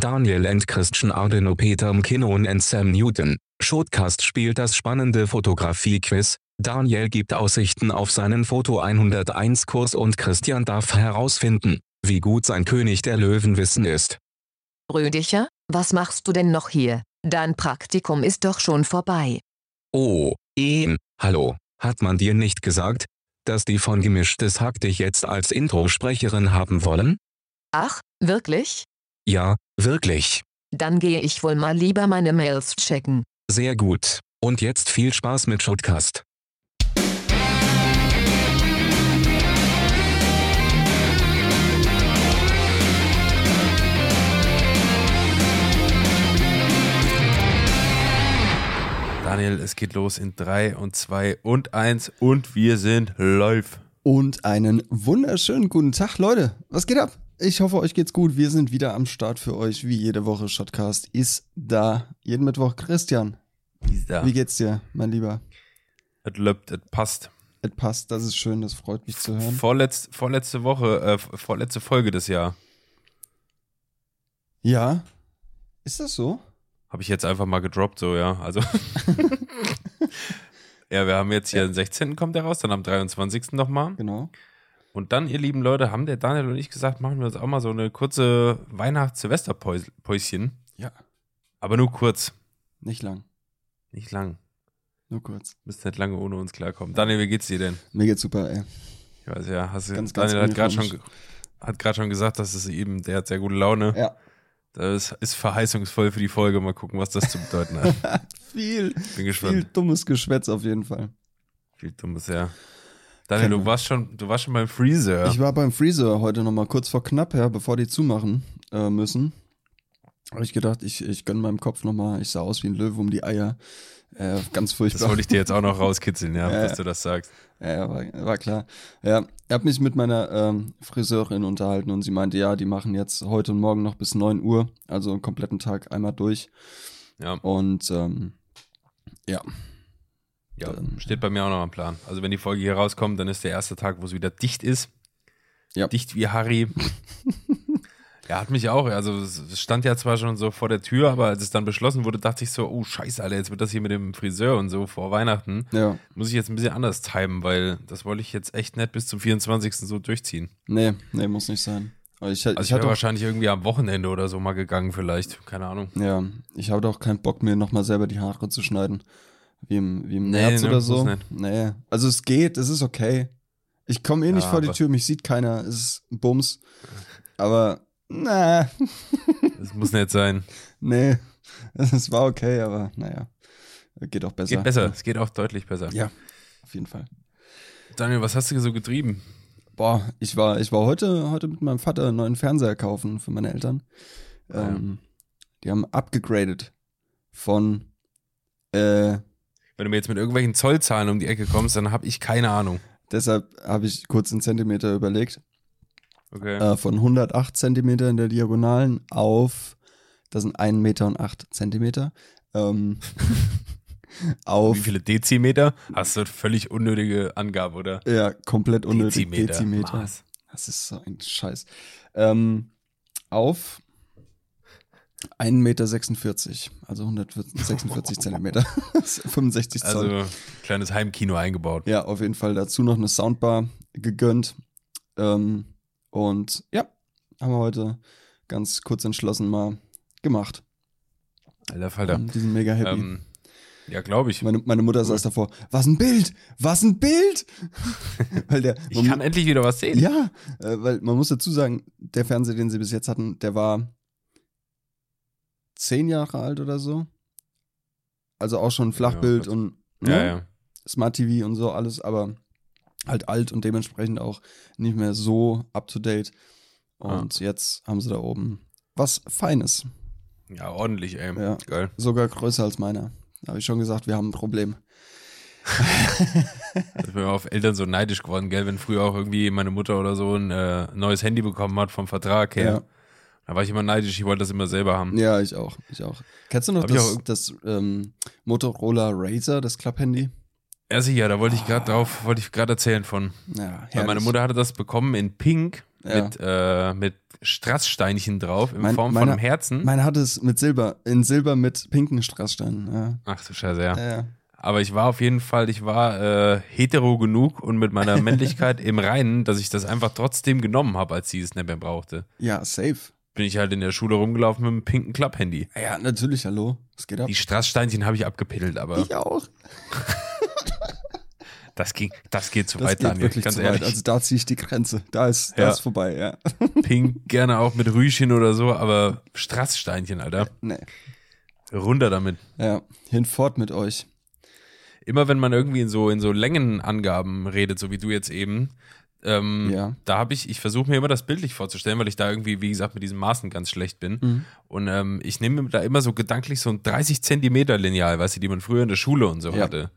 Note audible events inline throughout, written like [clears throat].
Daniel and Christian Ardeno Peter Mkinnon and Sam Newton. Shotcast spielt das spannende Fotografie-Quiz. Daniel gibt Aussichten auf seinen Foto 101 Kurs und Christian darf herausfinden, wie gut sein König der Löwenwissen ist. Rüdiger, was machst du denn noch hier? Dein Praktikum ist doch schon vorbei. Oh, Ian, hallo, hat man dir nicht gesagt, dass die von Gemischtes Hack dich jetzt als Introsprecherin haben wollen? Ach, wirklich? Ja, wirklich. Dann gehe ich wohl mal lieber meine Mails checken. Sehr gut. Und jetzt viel Spaß mit Shotcast. Daniel, es geht los in 3 und 2 und 1 und wir sind live. Und einen wunderschönen guten Tag, Leute. Was geht ab? Ich hoffe, euch geht's gut. Wir sind wieder am Start für euch, wie jede Woche. Shotcast ist da. Jeden Mittwoch. Christian, Ja. wie geht's dir, mein Lieber? Es läuft, es passt. Es passt, das ist schön, das freut mich zu hören. Vorletz, vorletzte Woche, äh, vorletzte Folge des Jahr. Ja? Ist das so? Habe ich jetzt einfach mal gedroppt, so, ja. Also. [laughs] [laughs] ja, wir haben jetzt hier den 16. kommt der raus, dann am 23. nochmal. Genau. Und dann, ihr lieben Leute, haben der Daniel und ich gesagt, machen wir uns auch mal so eine kurze Weihnachts-Silvester-Päuschen. Ja. Aber nur kurz. Nicht lang. Nicht lang. Nur kurz. Müsst nicht lange ohne uns klarkommen. Daniel, wie geht's dir denn? Mir geht's super, ey. Ich weiß ja, hast du, Ganz, ganz Daniel hat gerade schon, hat schon gesagt, dass es eben, der hat sehr gute Laune. Ja. Das ist verheißungsvoll für die Folge. Mal gucken, was das zu bedeuten hat. [laughs] Viel, Bin viel gespannt. dummes Geschwätz auf jeden Fall. Viel dummes, ja. Daniel, du warst schon, du warst schon beim Freezer. Ich war beim Freezer heute nochmal kurz vor knapp, ja, bevor die zumachen äh, müssen. Habe ich gedacht, ich, ich gönn meinem Kopf nochmal, ich sah aus wie ein Löwe um die Eier. Äh, ganz das furchtbar. wollte ich dir jetzt auch noch rauskitzeln, ja, [laughs] Ja, dass du das sagst. Ja, ja, war, war klar. Ja, ich habe mich mit meiner ähm, Friseurin unterhalten und sie meinte, ja, die machen jetzt heute und morgen noch bis 9 Uhr, also einen kompletten Tag einmal durch. Ja, Und ähm, ja, ja, steht bei mir auch noch am Plan. Also wenn die Folge hier rauskommt, dann ist der erste Tag, wo es wieder dicht ist. Ja. Dicht wie Harry. [laughs] ja, hat mich auch, also es stand ja zwar schon so vor der Tür, aber als es dann beschlossen wurde, dachte ich so, oh scheiße, Alter, jetzt wird das hier mit dem Friseur und so vor Weihnachten. ja, Muss ich jetzt ein bisschen anders timen, weil das wollte ich jetzt echt nicht bis zum 24. so durchziehen. nee, nee, muss nicht sein. Ich, Also ich ich wäre wahrscheinlich irgendwie am Wochenende oder so mal gegangen vielleicht, keine Ahnung. ja, ich hatte auch keinen Bock, mir nochmal selber die Haare zu schneiden. Wie im, wie im Nee, März ne, oder so. Nee, also es geht, es ist okay. Ich komme eh nicht Ja, vor die Tür, mich sieht keiner, es ist ein Bums. Aber, na, Das [laughs] muss nicht sein. nee, [laughs] es war okay, aber naja, geht auch besser. Geht besser, es geht auch deutlich besser. Ja, auf jeden Fall. Daniel, was hast du so getrieben? Boah, ich war, ich war heute, heute mit meinem Vater einen neuen Fernseher kaufen für meine Eltern. Ah, Ähm, Die haben abgegradet von, äh, Wenn du mir jetzt mit irgendwelchen Zollzahlen um die Ecke kommst, dann habe ich keine Ahnung. deshalb habe ich kurz in Zentimeter überlegt, Okay. äh, von 108 Zentimeter in der Diagonalen auf, das sind 1 Meter und 8 Zentimeter, ähm, [laughs] auf, Wie viele Dezimeter? Hast du völlig unnötige Angabe, oder? ja, komplett unnötig, Dezimeter. Dezimeter. Das ist so ein Scheiß. Ähm, auf 1,46 Meter, also 146 [laughs] Zentimeter. [laughs] 65 Zoll. Also kleines Heimkino eingebaut. ja, auf jeden Fall dazu noch eine Soundbar gegönnt. Ähm, und ja, haben wir heute ganz kurz entschlossen mal gemacht. Alter Falter. Und die sind mega happy. Ähm, ja, glaube ich. meine, meine Mutter saß davor, was ein Bild, was ein Bild! [laughs] weil der, Ich kann endlich wieder was sehen. Ja, äh, weil man muss dazu sagen, der Fernseher, den sie bis jetzt hatten, der war zehn Jahre alt oder so. Also auch schon Flachbild und ja. ne, ja. Smart TV und so alles, aber halt alt und dementsprechend auch nicht mehr so up to date. Und jetzt haben sie da oben was Feines. Ja, ordentlich, ey. Ja. Geil. Sogar größer als meiner. Da habe ich schon gesagt, wir haben ein Problem. [laughs] Ich bin auf Eltern so neidisch geworden, gell, wenn früher auch irgendwie meine Mutter oder so ein äh, neues Handy bekommen hat vom Vertrag her. Ja. Da war ich immer neidisch, ich wollte das immer selber haben. Ja, ich auch. Ich auch. Kennst du noch Hab das, auch- das ähm, Motorola Razer, das Klapphandy? Ja, sicher, da wollte ich gerade drauf, wollte ich gerade erzählen von. Ja, Weil meine. Mutter hatte das bekommen in Pink Ja. mit, äh, mit Strasssteinchen drauf in Mein- Form meiner- von einem Herzen. Meine hat es mit Silber, in Silber mit pinken Strasssteinen. Ja. Ach du Scheiße, ja. Ja. Aber ich war auf jeden Fall, ich war äh, hetero genug und mit meiner [laughs] Männlichkeit im Reinen, dass ich das einfach trotzdem genommen habe, als sie es nicht mehr brauchte. ja, safe. Bin ich halt in der Schule rumgelaufen mit einem pinken Klapp-Handy. Ja, natürlich, hallo. Was geht ab? Die Strasssteinchen habe ich abgepittelt, aber Ich auch. [laughs] das, ging, das geht zu Das weit, geht Daniel. wirklich Ganz zu ehrlich. weit. Also da ziehe ich die Grenze. Da ist, da Ja. ist vorbei, ja. [laughs] Pink gerne auch mit Rüschen oder so, aber Strasssteinchen, Alter. Nee. Runter damit. Ja, hinfort mit euch. Immer wenn man irgendwie in so, in so Längenangaben redet, so wie du jetzt eben, ähm, Ja. da habe ich, ich versuche mir immer das bildlich vorzustellen, weil ich da irgendwie, wie gesagt, mit diesen Maßen ganz schlecht bin. Mhm. Und ähm, ich nehme mir da immer so gedanklich so ein 30 Zentimeter Lineal, weißt du, die man früher in der Schule und so Ja. hatte.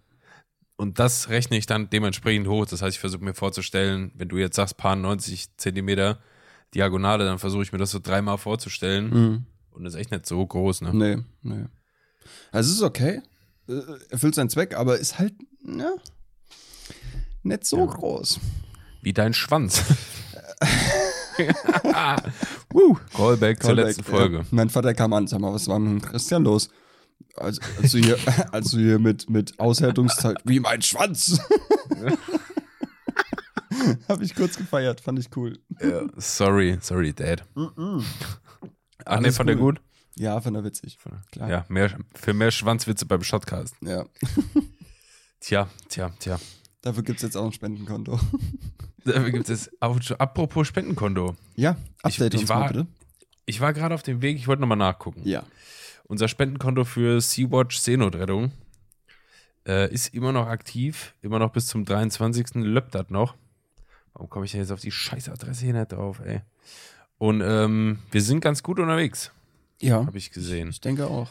Und das rechne ich dann dementsprechend hoch. Das heißt, ich versuche mir vorzustellen, wenn du jetzt sagst, paar 90 Zentimeter Diagonale, dann versuche ich mir das so dreimal vorzustellen. Mhm. Und das ist echt nicht so groß, ne? Nee, nee. Also es ist okay. Äh, Erfüllt seinen Zweck, aber ist halt, ja, nicht so Ja. groß. Wie dein Schwanz. [laughs] [laughs] Woo, Callback zur Callback, letzten Folge. Ja. Mein Vater kam an, sag mal, was war mit dem Christian los? Also, also hier, [laughs] also hier mit, mit Aushärtungszeit, wie mein Schwanz. Habe ich kurz gefeiert, fand ich cool. Ja, sorry, sorry, Dad. Ach nee, fand er cool. gut? Ja, fand er witzig. Klar. Ja, mehr, für mehr Schwanzwitze beim Shotcast. ja. Tja, tja, tja. Dafür gibt es jetzt auch ein Spendenkonto. Dafür gibt es apropos Spendenkonto. Ja, Update ich uns war- mal bitte. Ich war gerade auf dem Weg, ich wollte nochmal nachgucken. Ja. Unser Spendenkonto für Sea-Watch Seenotrettung äh, ist immer noch aktiv, immer noch bis zum 23. löppt das noch. Warum komme ich denn jetzt auf die scheiß Adresse hier nicht drauf, ey? Und ähm, wir sind ganz gut unterwegs, Ja, habe ich gesehen. ich denke auch.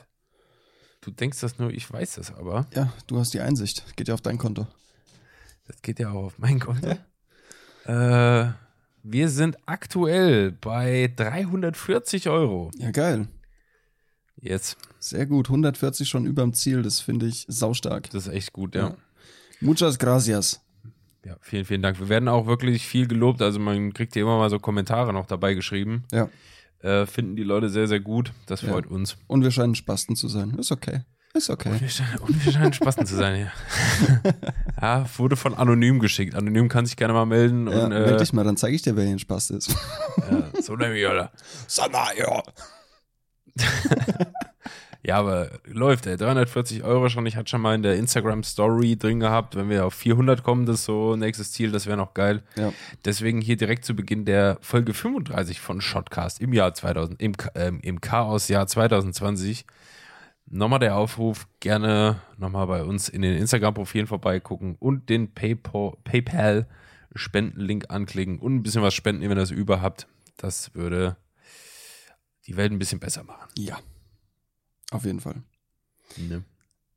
Du denkst das nur, ich weiß das aber. Ja, du hast die Einsicht. Geht ja auf dein Konto. Das geht ja auch auf mein Konto. Äh, wir sind aktuell bei 340 Euro. Ja, geil. Jetzt, Sehr gut. 140 schon überm Ziel. Das finde ich saustark. das ist echt gut, ja. Ja. Muchas gracias. Ja, vielen, vielen Dank. Wir werden auch wirklich viel gelobt. Also man kriegt hier immer mal so Kommentare noch dabei geschrieben. Ja. Äh, finden die Leute sehr, sehr gut. Das Ja. freut uns. Und wir scheinen Spasten zu sein. Ist okay. Ist okay. Scheinen, und wir scheinen Spasten zu sein, ja. [laughs] ja, wurde von Anonym geschickt. Anonym kann sich gerne mal melden. Ja, und, meld äh, dich mal, dann zeige ich dir, wer hier ein Spast ist. ja, so nämlich, Alter. Sag mal, ja. Ja, aber läuft, ey. 340 Euro schon. Ich hatte schon mal in der Instagram-Story drin gehabt. Wenn wir auf 400 kommen, das ist so nächstes Ziel, das wäre noch geil. Ja. Deswegen hier direkt zu Beginn der Folge 35 von Shotcast im Jahr 2000, im, ähm, im Chaos-Jahr 2020. Nochmal der Aufruf, gerne nochmal bei uns in den Instagram-Profilen vorbeigucken und den PayPal-Spendenlink anklicken und ein bisschen was spenden, wenn ihr das über habt. Das würde die Welt ein bisschen besser machen. Ja. Auf jeden Fall. Ne?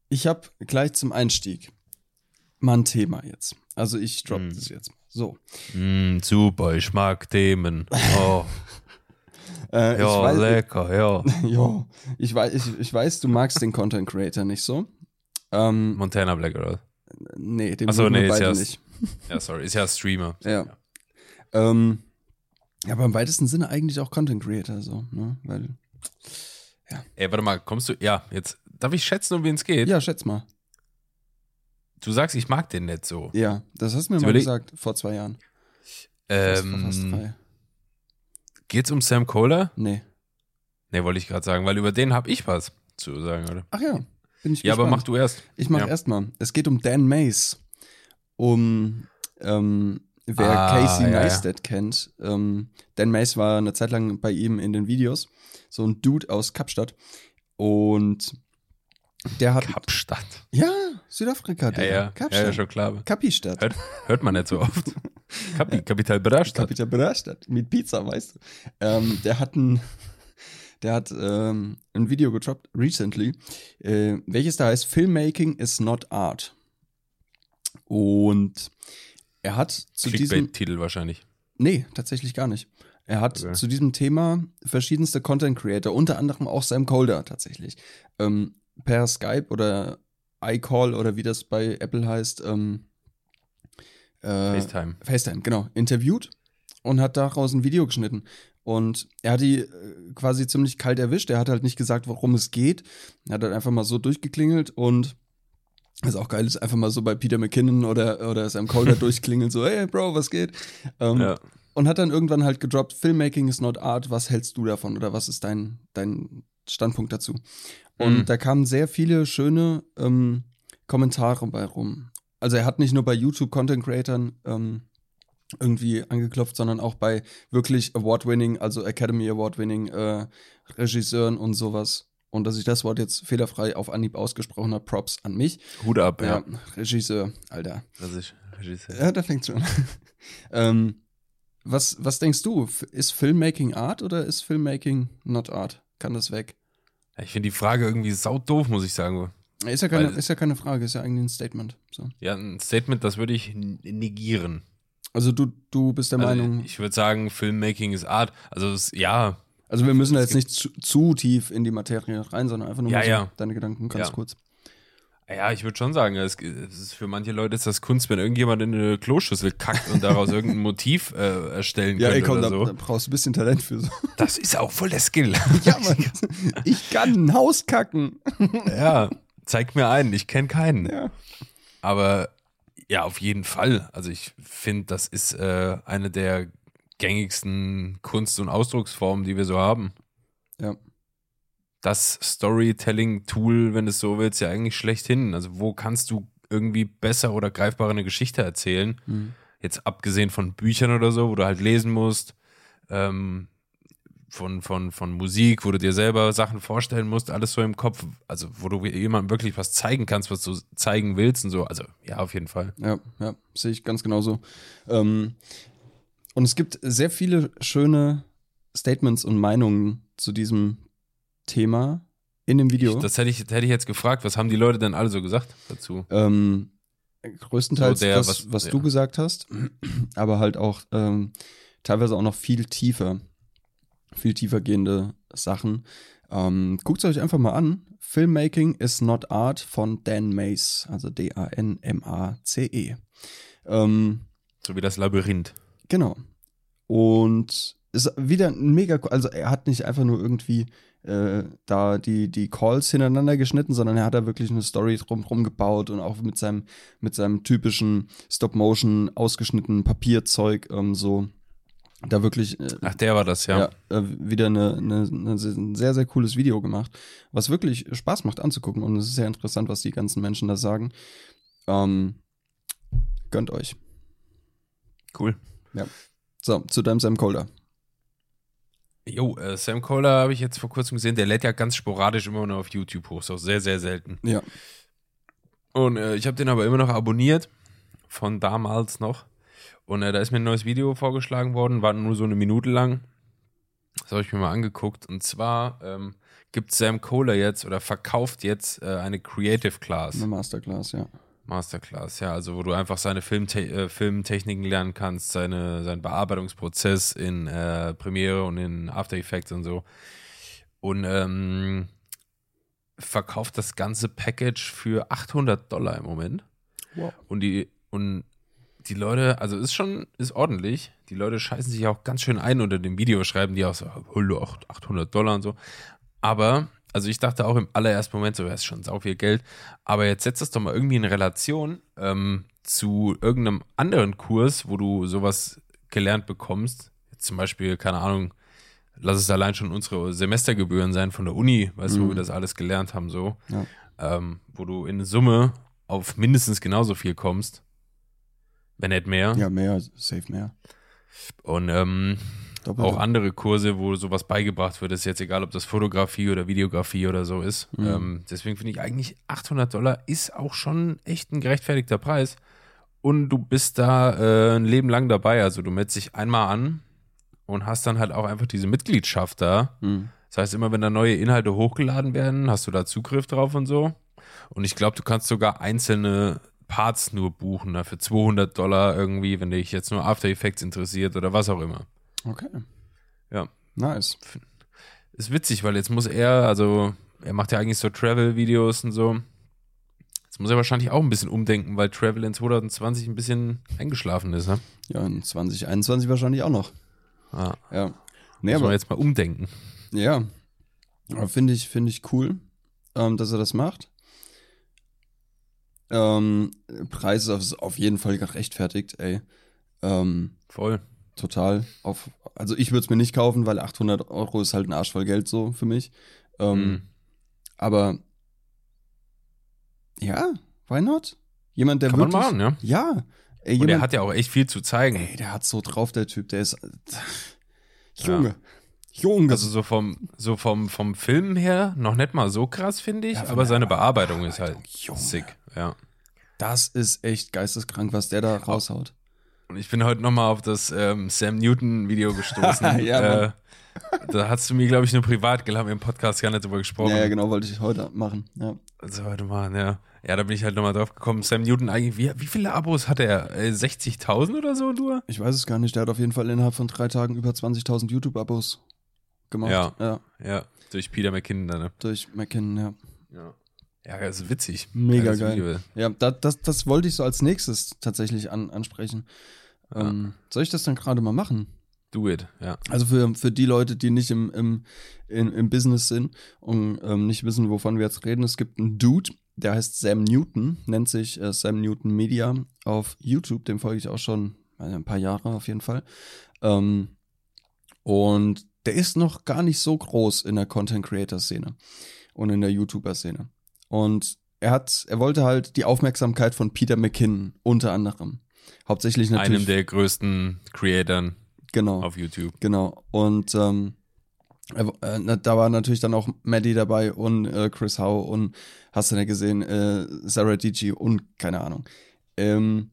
Ich habe gleich zum Einstieg mal ein Thema jetzt. Also ich drop Hm. das jetzt mal. So. Mm, super, ich mag Themen. Oh, [laughs] Äh, ja, weiß, lecker, ja. [laughs] jo, ich, weiß, ich, ich weiß, du magst den Content Creator nicht so. Ähm, Montana Black oder? nee, den Ach so, mögen wir nee, ist ja- nicht. [laughs] Ja, sorry, ist ja Streamer. Ja. Ähm, ja, aber im weitesten Sinne eigentlich auch Content Creator, so, ne? Weil, Ey, warte mal, kommst du? Ja, jetzt darf ich schätzen, um wen es geht? ja, schätz mal. Du sagst, ich mag den nicht so. Ja, das hast du mir mal gesagt, vor zwei Jahren. Fast, fast Ähm, drei. Geht's um Sam Kohler? Nee. Ne, wollte ich gerade sagen, weil über den habe ich was zu sagen, oder? Ach ja, bin ich Ja, aber gespannt. mach du erst. Ich mach Ja. erstmal. Es geht um Dan Mays. Um, ähm, wer Ah, Casey ja, ja. Neistat kennt. Ähm, Dan Mays war eine Zeit lang bei ihm in den Videos. So ein Dude aus Kapstadt. Und der hat. Kapstadt. ja, Südafrika, Ja, ja, ja, Kapstadt. ja, schon klar. Kapistadt. Hört, hört man nicht so oft. [laughs] Kapi, Kapital Berastadt. Kapital Berastadt. Mit Pizza, weißt du. Ähm, der hat ein. [laughs] Der hat ähm, ein Video gedroppt, recently, äh, welches da heißt Filmmaking is not art. Und er hat zu diesem. Clickbait-Titel wahrscheinlich. Nee, tatsächlich gar nicht. Er hat Okay. zu diesem Thema verschiedenste Content Creator, unter anderem auch Sam Colder tatsächlich, ähm, per Skype oder iCall oder wie das bei Apple heißt, ähm, äh, FaceTime. FaceTime, genau, interviewt und hat daraus ein Video geschnitten. Und er hat die äh, quasi ziemlich kalt erwischt. Er hat halt nicht gesagt, worum es geht. Er hat halt einfach mal so durchgeklingelt und was auch geil ist, einfach mal so bei Peter McKinnon oder, oder Sam Calder [laughs] durchklingeln, so, hey Bro, was geht? Ähm, Ja. Und hat dann irgendwann halt gedroppt, Filmmaking is not art, was hältst du davon oder was ist dein, dein Standpunkt dazu? Und Mhm. da kamen sehr viele schöne ähm, Kommentare bei rum. Also er hat nicht nur bei YouTube-Content-Creatern ähm, irgendwie angeklopft, sondern auch bei wirklich Award-winning, also Academy Award-winning äh, Regisseuren und sowas. Und dass ich das Wort jetzt fehlerfrei auf Anhieb ausgesprochen habe, Props an mich. Hut ab, Ja, ja. Regisseur, Alter. Das ist Regisseur. Ja, da fängt schon. [laughs] ähm, was, was denkst du? Ist Filmmaking Art oder ist Filmmaking not Art? Kann das weg? Ich finde die Frage irgendwie saudoof, muss ich sagen. Ist ja keine, Weil- ist ja keine Frage, ist ja eigentlich ein Statement. So. Ja, ein Statement, das würde ich negieren. Also du, du bist der Also Meinung, ich würde sagen, Filmmaking ist Art. Also es, ja, also wir müssen da jetzt nicht zu, zu tief in die Materie rein, sondern einfach nur Ja, ja. deine Gedanken ganz Ja. kurz. Ja, ich würde schon sagen, es, ist für manche Leute ist das Kunst, wenn irgendjemand in eine Kloschüssel kackt und daraus [laughs] irgendein Motiv äh, erstellen Ja, könnte komm, oder da, so. da brauchst du ein bisschen Talent für so. [laughs] Das ist auch voll der Skill. [laughs] ja, Mann, ich kann ein Haus kacken. ja, zeig mir einen, ich kenne keinen. Ja. Aber ja, auf jeden Fall. Also ich finde, das ist äh, eine der gängigsten Kunst- und Ausdrucksformen, die wir so haben. Ja. Das Storytelling-Tool, wenn du es so willst, ja eigentlich schlechthin. Also wo kannst du irgendwie besser oder greifbarer eine Geschichte erzählen? Mhm. Jetzt abgesehen von Büchern oder so, wo du halt lesen musst, ähm, von, von, von Musik, wo du dir selber Sachen vorstellen musst, alles so im Kopf, also wo du jemandem wirklich was zeigen kannst, was du zeigen willst und so. Also ja, auf jeden Fall. Ja, ja, sehe ich ganz genauso. Ähm, und es gibt sehr viele schöne Statements und Meinungen zu diesem Thema in dem Video. Ich, das hätte ich, hätte ich jetzt gefragt, was haben die Leute denn alle so gesagt dazu? ähm, größtenteils So der, das, was- was, ja. du gesagt hast, aber halt auch ähm, teilweise auch noch viel tiefer, viel tiefer gehende Sachen. Ähm, Guckt es euch einfach mal an. Filmmaking is not art von Dan Mace, also D-A-N-M-A-C-E. Ähm, So wie das Labyrinth. Genau. Und ist wieder ein mega, also er hat nicht einfach nur irgendwie äh, da die, die Calls hintereinander geschnitten, sondern er hat da wirklich eine Story drumherum gebaut und auch mit seinem, mit seinem typischen Stop-Motion ausgeschnittenen Papierzeug ähm, so da wirklich äh, Ach, der war das, ja. ja, äh, wieder eine, eine, eine, ein sehr, sehr cooles Video gemacht, was wirklich Spaß macht anzugucken und es ist sehr interessant, was die ganzen Menschen da sagen. Ähm, gönnt euch. Cool. So, zu deinem Sam Colder. Jo, äh, Sam Kohler habe ich jetzt vor kurzem gesehen, der lädt ja ganz sporadisch immer nur auf YouTube hoch, so sehr, sehr selten. Ja. Und äh, ich habe den aber immer noch abonniert, von damals noch. Und äh, da ist mir ein neues Video vorgeschlagen worden, war nur so eine Minute lang. Das habe ich mir mal angeguckt. Und zwar ähm, gibt Sam Kohler jetzt oder verkauft jetzt äh, eine Creative Class. Eine Masterclass, ja. Masterclass, ja, also wo du einfach seine Filmte äh, Filmtechniken lernen kannst, seine, seinen Bearbeitungsprozess in äh, Premiere und in After Effects und so. Und ähm, verkauft das ganze Package für 800 Dollar im Moment. Wow. Und die, und die Leute, also ist schon, ist ordentlich. Die Leute scheißen sich auch ganz schön ein unter dem Video, schreiben die auch so, Hulle, 800 Dollar und so. Aber, also ich dachte auch im allerersten Moment so, das ist schon sau viel Geld. Aber jetzt setzt das doch mal irgendwie in Relation ähm, zu irgendeinem anderen Kurs, wo du sowas gelernt bekommst. Jetzt zum Beispiel, keine Ahnung, lass es allein schon unsere Semestergebühren sein von der Uni, weißt du, wo Mhm. wir das alles gelernt haben, so. Ja. Ähm, wo du in Summe auf mindestens genauso viel kommst. Wenn nicht mehr. Ja, mehr, safe mehr. Und ähm, Doppelt. auch andere Kurse, wo sowas beigebracht wird, ist jetzt egal, ob das Fotografie oder Videografie oder so ist. Mhm. Ähm, deswegen finde ich eigentlich 800 Dollar ist auch schon echt ein gerechtfertigter Preis. Und du bist da äh, ein Leben lang dabei. Also du meldest dich einmal an und hast dann halt auch einfach diese Mitgliedschaft da. Mhm. Das heißt, immer wenn da neue Inhalte hochgeladen werden, hast du da Zugriff drauf und so. Und ich glaube, du kannst sogar einzelne Parts nur buchen, da für 200 Dollar irgendwie, wenn dich jetzt nur After Effects interessiert oder was auch immer. Okay. Ja. Nice. Ist witzig, weil jetzt muss er, also er macht ja eigentlich so Travel-Videos und so. Jetzt muss er wahrscheinlich auch ein bisschen umdenken, weil Travel in 2020 ein bisschen eingeschlafen ist, ne? Ja, in 2021 wahrscheinlich auch noch. Ja. Ja. Nee, Muss aber jetzt mal umdenken. Ja. Aber finde ich, finde ich cool, ähm, dass er das macht. Ähm, Preis ist auf jeden Fall gerechtfertigt, ey. Ähm, Voll. Total. Auf, also ich würde es mir nicht kaufen, weil 800 Euro ist halt ein Arsch voll Geld so für mich. Ähm, Mhm. Aber ja, why not? Jemand, der Kann man wirklich, machen, ja. Ja. Ey, Und jemand, er hat ja auch echt viel zu zeigen. ey, der hat so drauf, der Typ, der ist Junge. Junge. Also so vom, so vom, vom Film her noch nicht mal so krass, finde ich, Ja, aber der seine Bearbeitung ist halt Junge. sick, ja. das ist echt geisteskrank, was der da raushaut. Und ich bin heute nochmal auf das ähm, Sam Newton-Video gestoßen. [laughs] Ja, äh, da hast du mir, glaube ich, nur privat haben im Podcast gar nicht drüber gesprochen. Ja, ja, genau, wollte ich heute machen. Ja. Also heute mal, ja. Ja, da bin ich halt nochmal drauf gekommen. Sam Newton eigentlich, wie, wie viele Abos hat er? Äh, 60.000 oder so nur? Ich weiß es gar nicht, der hat auf jeden Fall innerhalb von drei Tagen über 20.000 YouTube-Abos gemacht. Ja. ja. Ja, durch Peter McKinnon dann, ne? Durch McKinnon, ja. Ja. Ja, das ist witzig. Mega Geiles geil. Video. Ja, das, das, das wollte ich so als nächstes tatsächlich an, ansprechen. Ähm, soll ich das dann gerade mal machen? Do it, ja. Also für, für die Leute, die nicht im, im, im, im Business sind und ähm, nicht wissen, wovon wir jetzt reden, es gibt einen Dude, der heißt Sam Newton, nennt sich äh, Sam Newton Media auf YouTube, dem folge ich auch schon ein paar Jahre auf jeden Fall. Ähm, und der ist noch gar nicht so groß in der Content Creator Szene und in der YouTuber Szene. Und er hat, er wollte halt die Aufmerksamkeit von Peter McKinnon unter anderem. Hauptsächlich natürlich. Einem der größten Creatoren genau. auf YouTube. Genau. Und ähm, er- äh, da war natürlich dann auch Maddie dabei und äh, Chris Howe und hast du ja gesehen, äh, Sarah Dici und keine Ahnung. Ähm,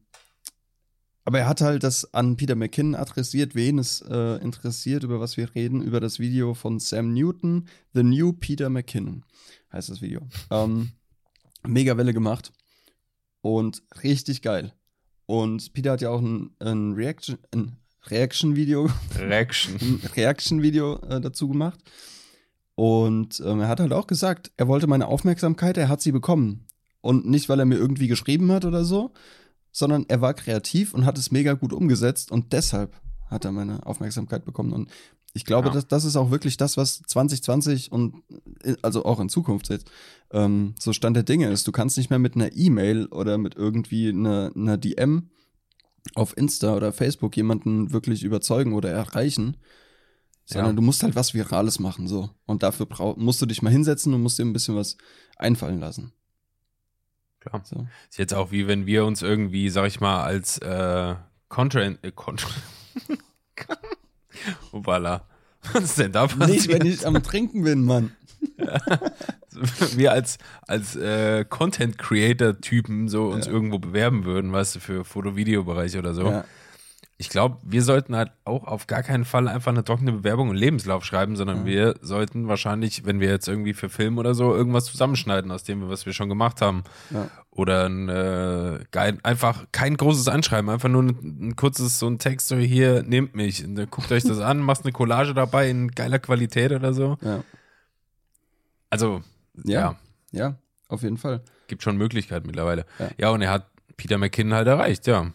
aber er hat halt das an Peter McKinnon adressiert, wen es äh, interessiert, über was wir reden, über das Video von Sam Newton, The New Peter McKinnon, heißt das Video. Ähm, mega Welle gemacht und richtig geil. Und Peter hat ja auch ein, ein Reaction, ein Reaction-Video Reaction. Reaction-Video äh, dazu gemacht. Und ähm, er hat halt auch gesagt, er wollte meine Aufmerksamkeit, er hat sie bekommen. Und nicht, weil er mir irgendwie geschrieben hat oder so, sondern er war kreativ und hat es mega gut umgesetzt und deshalb hat er meine Aufmerksamkeit bekommen. Und ich glaube, Ja. das, das ist auch wirklich das, was 2020 und äh, also auch in Zukunft jetzt ähm, so Stand der Dinge ist. Du kannst nicht mehr mit einer E-Mail oder mit irgendwie einer, einer DM auf Insta oder Facebook jemanden wirklich überzeugen oder erreichen, sondern Ja. du musst halt was Virales machen so. Und dafür brau musst du dich mal hinsetzen und musst dir ein bisschen was einfallen lassen. Klar. So. Ist jetzt auch wie wenn wir uns irgendwie, sag ich mal, als äh, Contra. Äh, Contra [laughs] Upala. Was ist denn da passiert? Nicht, wenn ich am Trinken bin, Mann. [laughs] wir als, als äh, Content-Creator-Typen so uns Ja. irgendwo bewerben würden, weißt du, für Foto-Video-Bereich oder so. Ja. Ich glaube, wir sollten halt auch auf gar keinen Fall einfach eine trockene Bewerbung und Lebenslauf schreiben, sondern Ja. wir sollten wahrscheinlich, wenn wir jetzt irgendwie für Film oder so irgendwas zusammenschneiden aus dem, was wir schon gemacht haben. Ja. Oder ein, äh, einfach kein großes Anschreiben, einfach nur ein, ein kurzes so ein Text, so hier, nehmt mich, und, äh, guckt euch das an, [laughs] machst eine Collage dabei in geiler Qualität oder so. Ja. Also, Ja. ja ja, auf jeden Fall. gibt schon Möglichkeiten mittlerweile. Ja. Ja, und er hat Peter McKinnon halt erreicht, ja.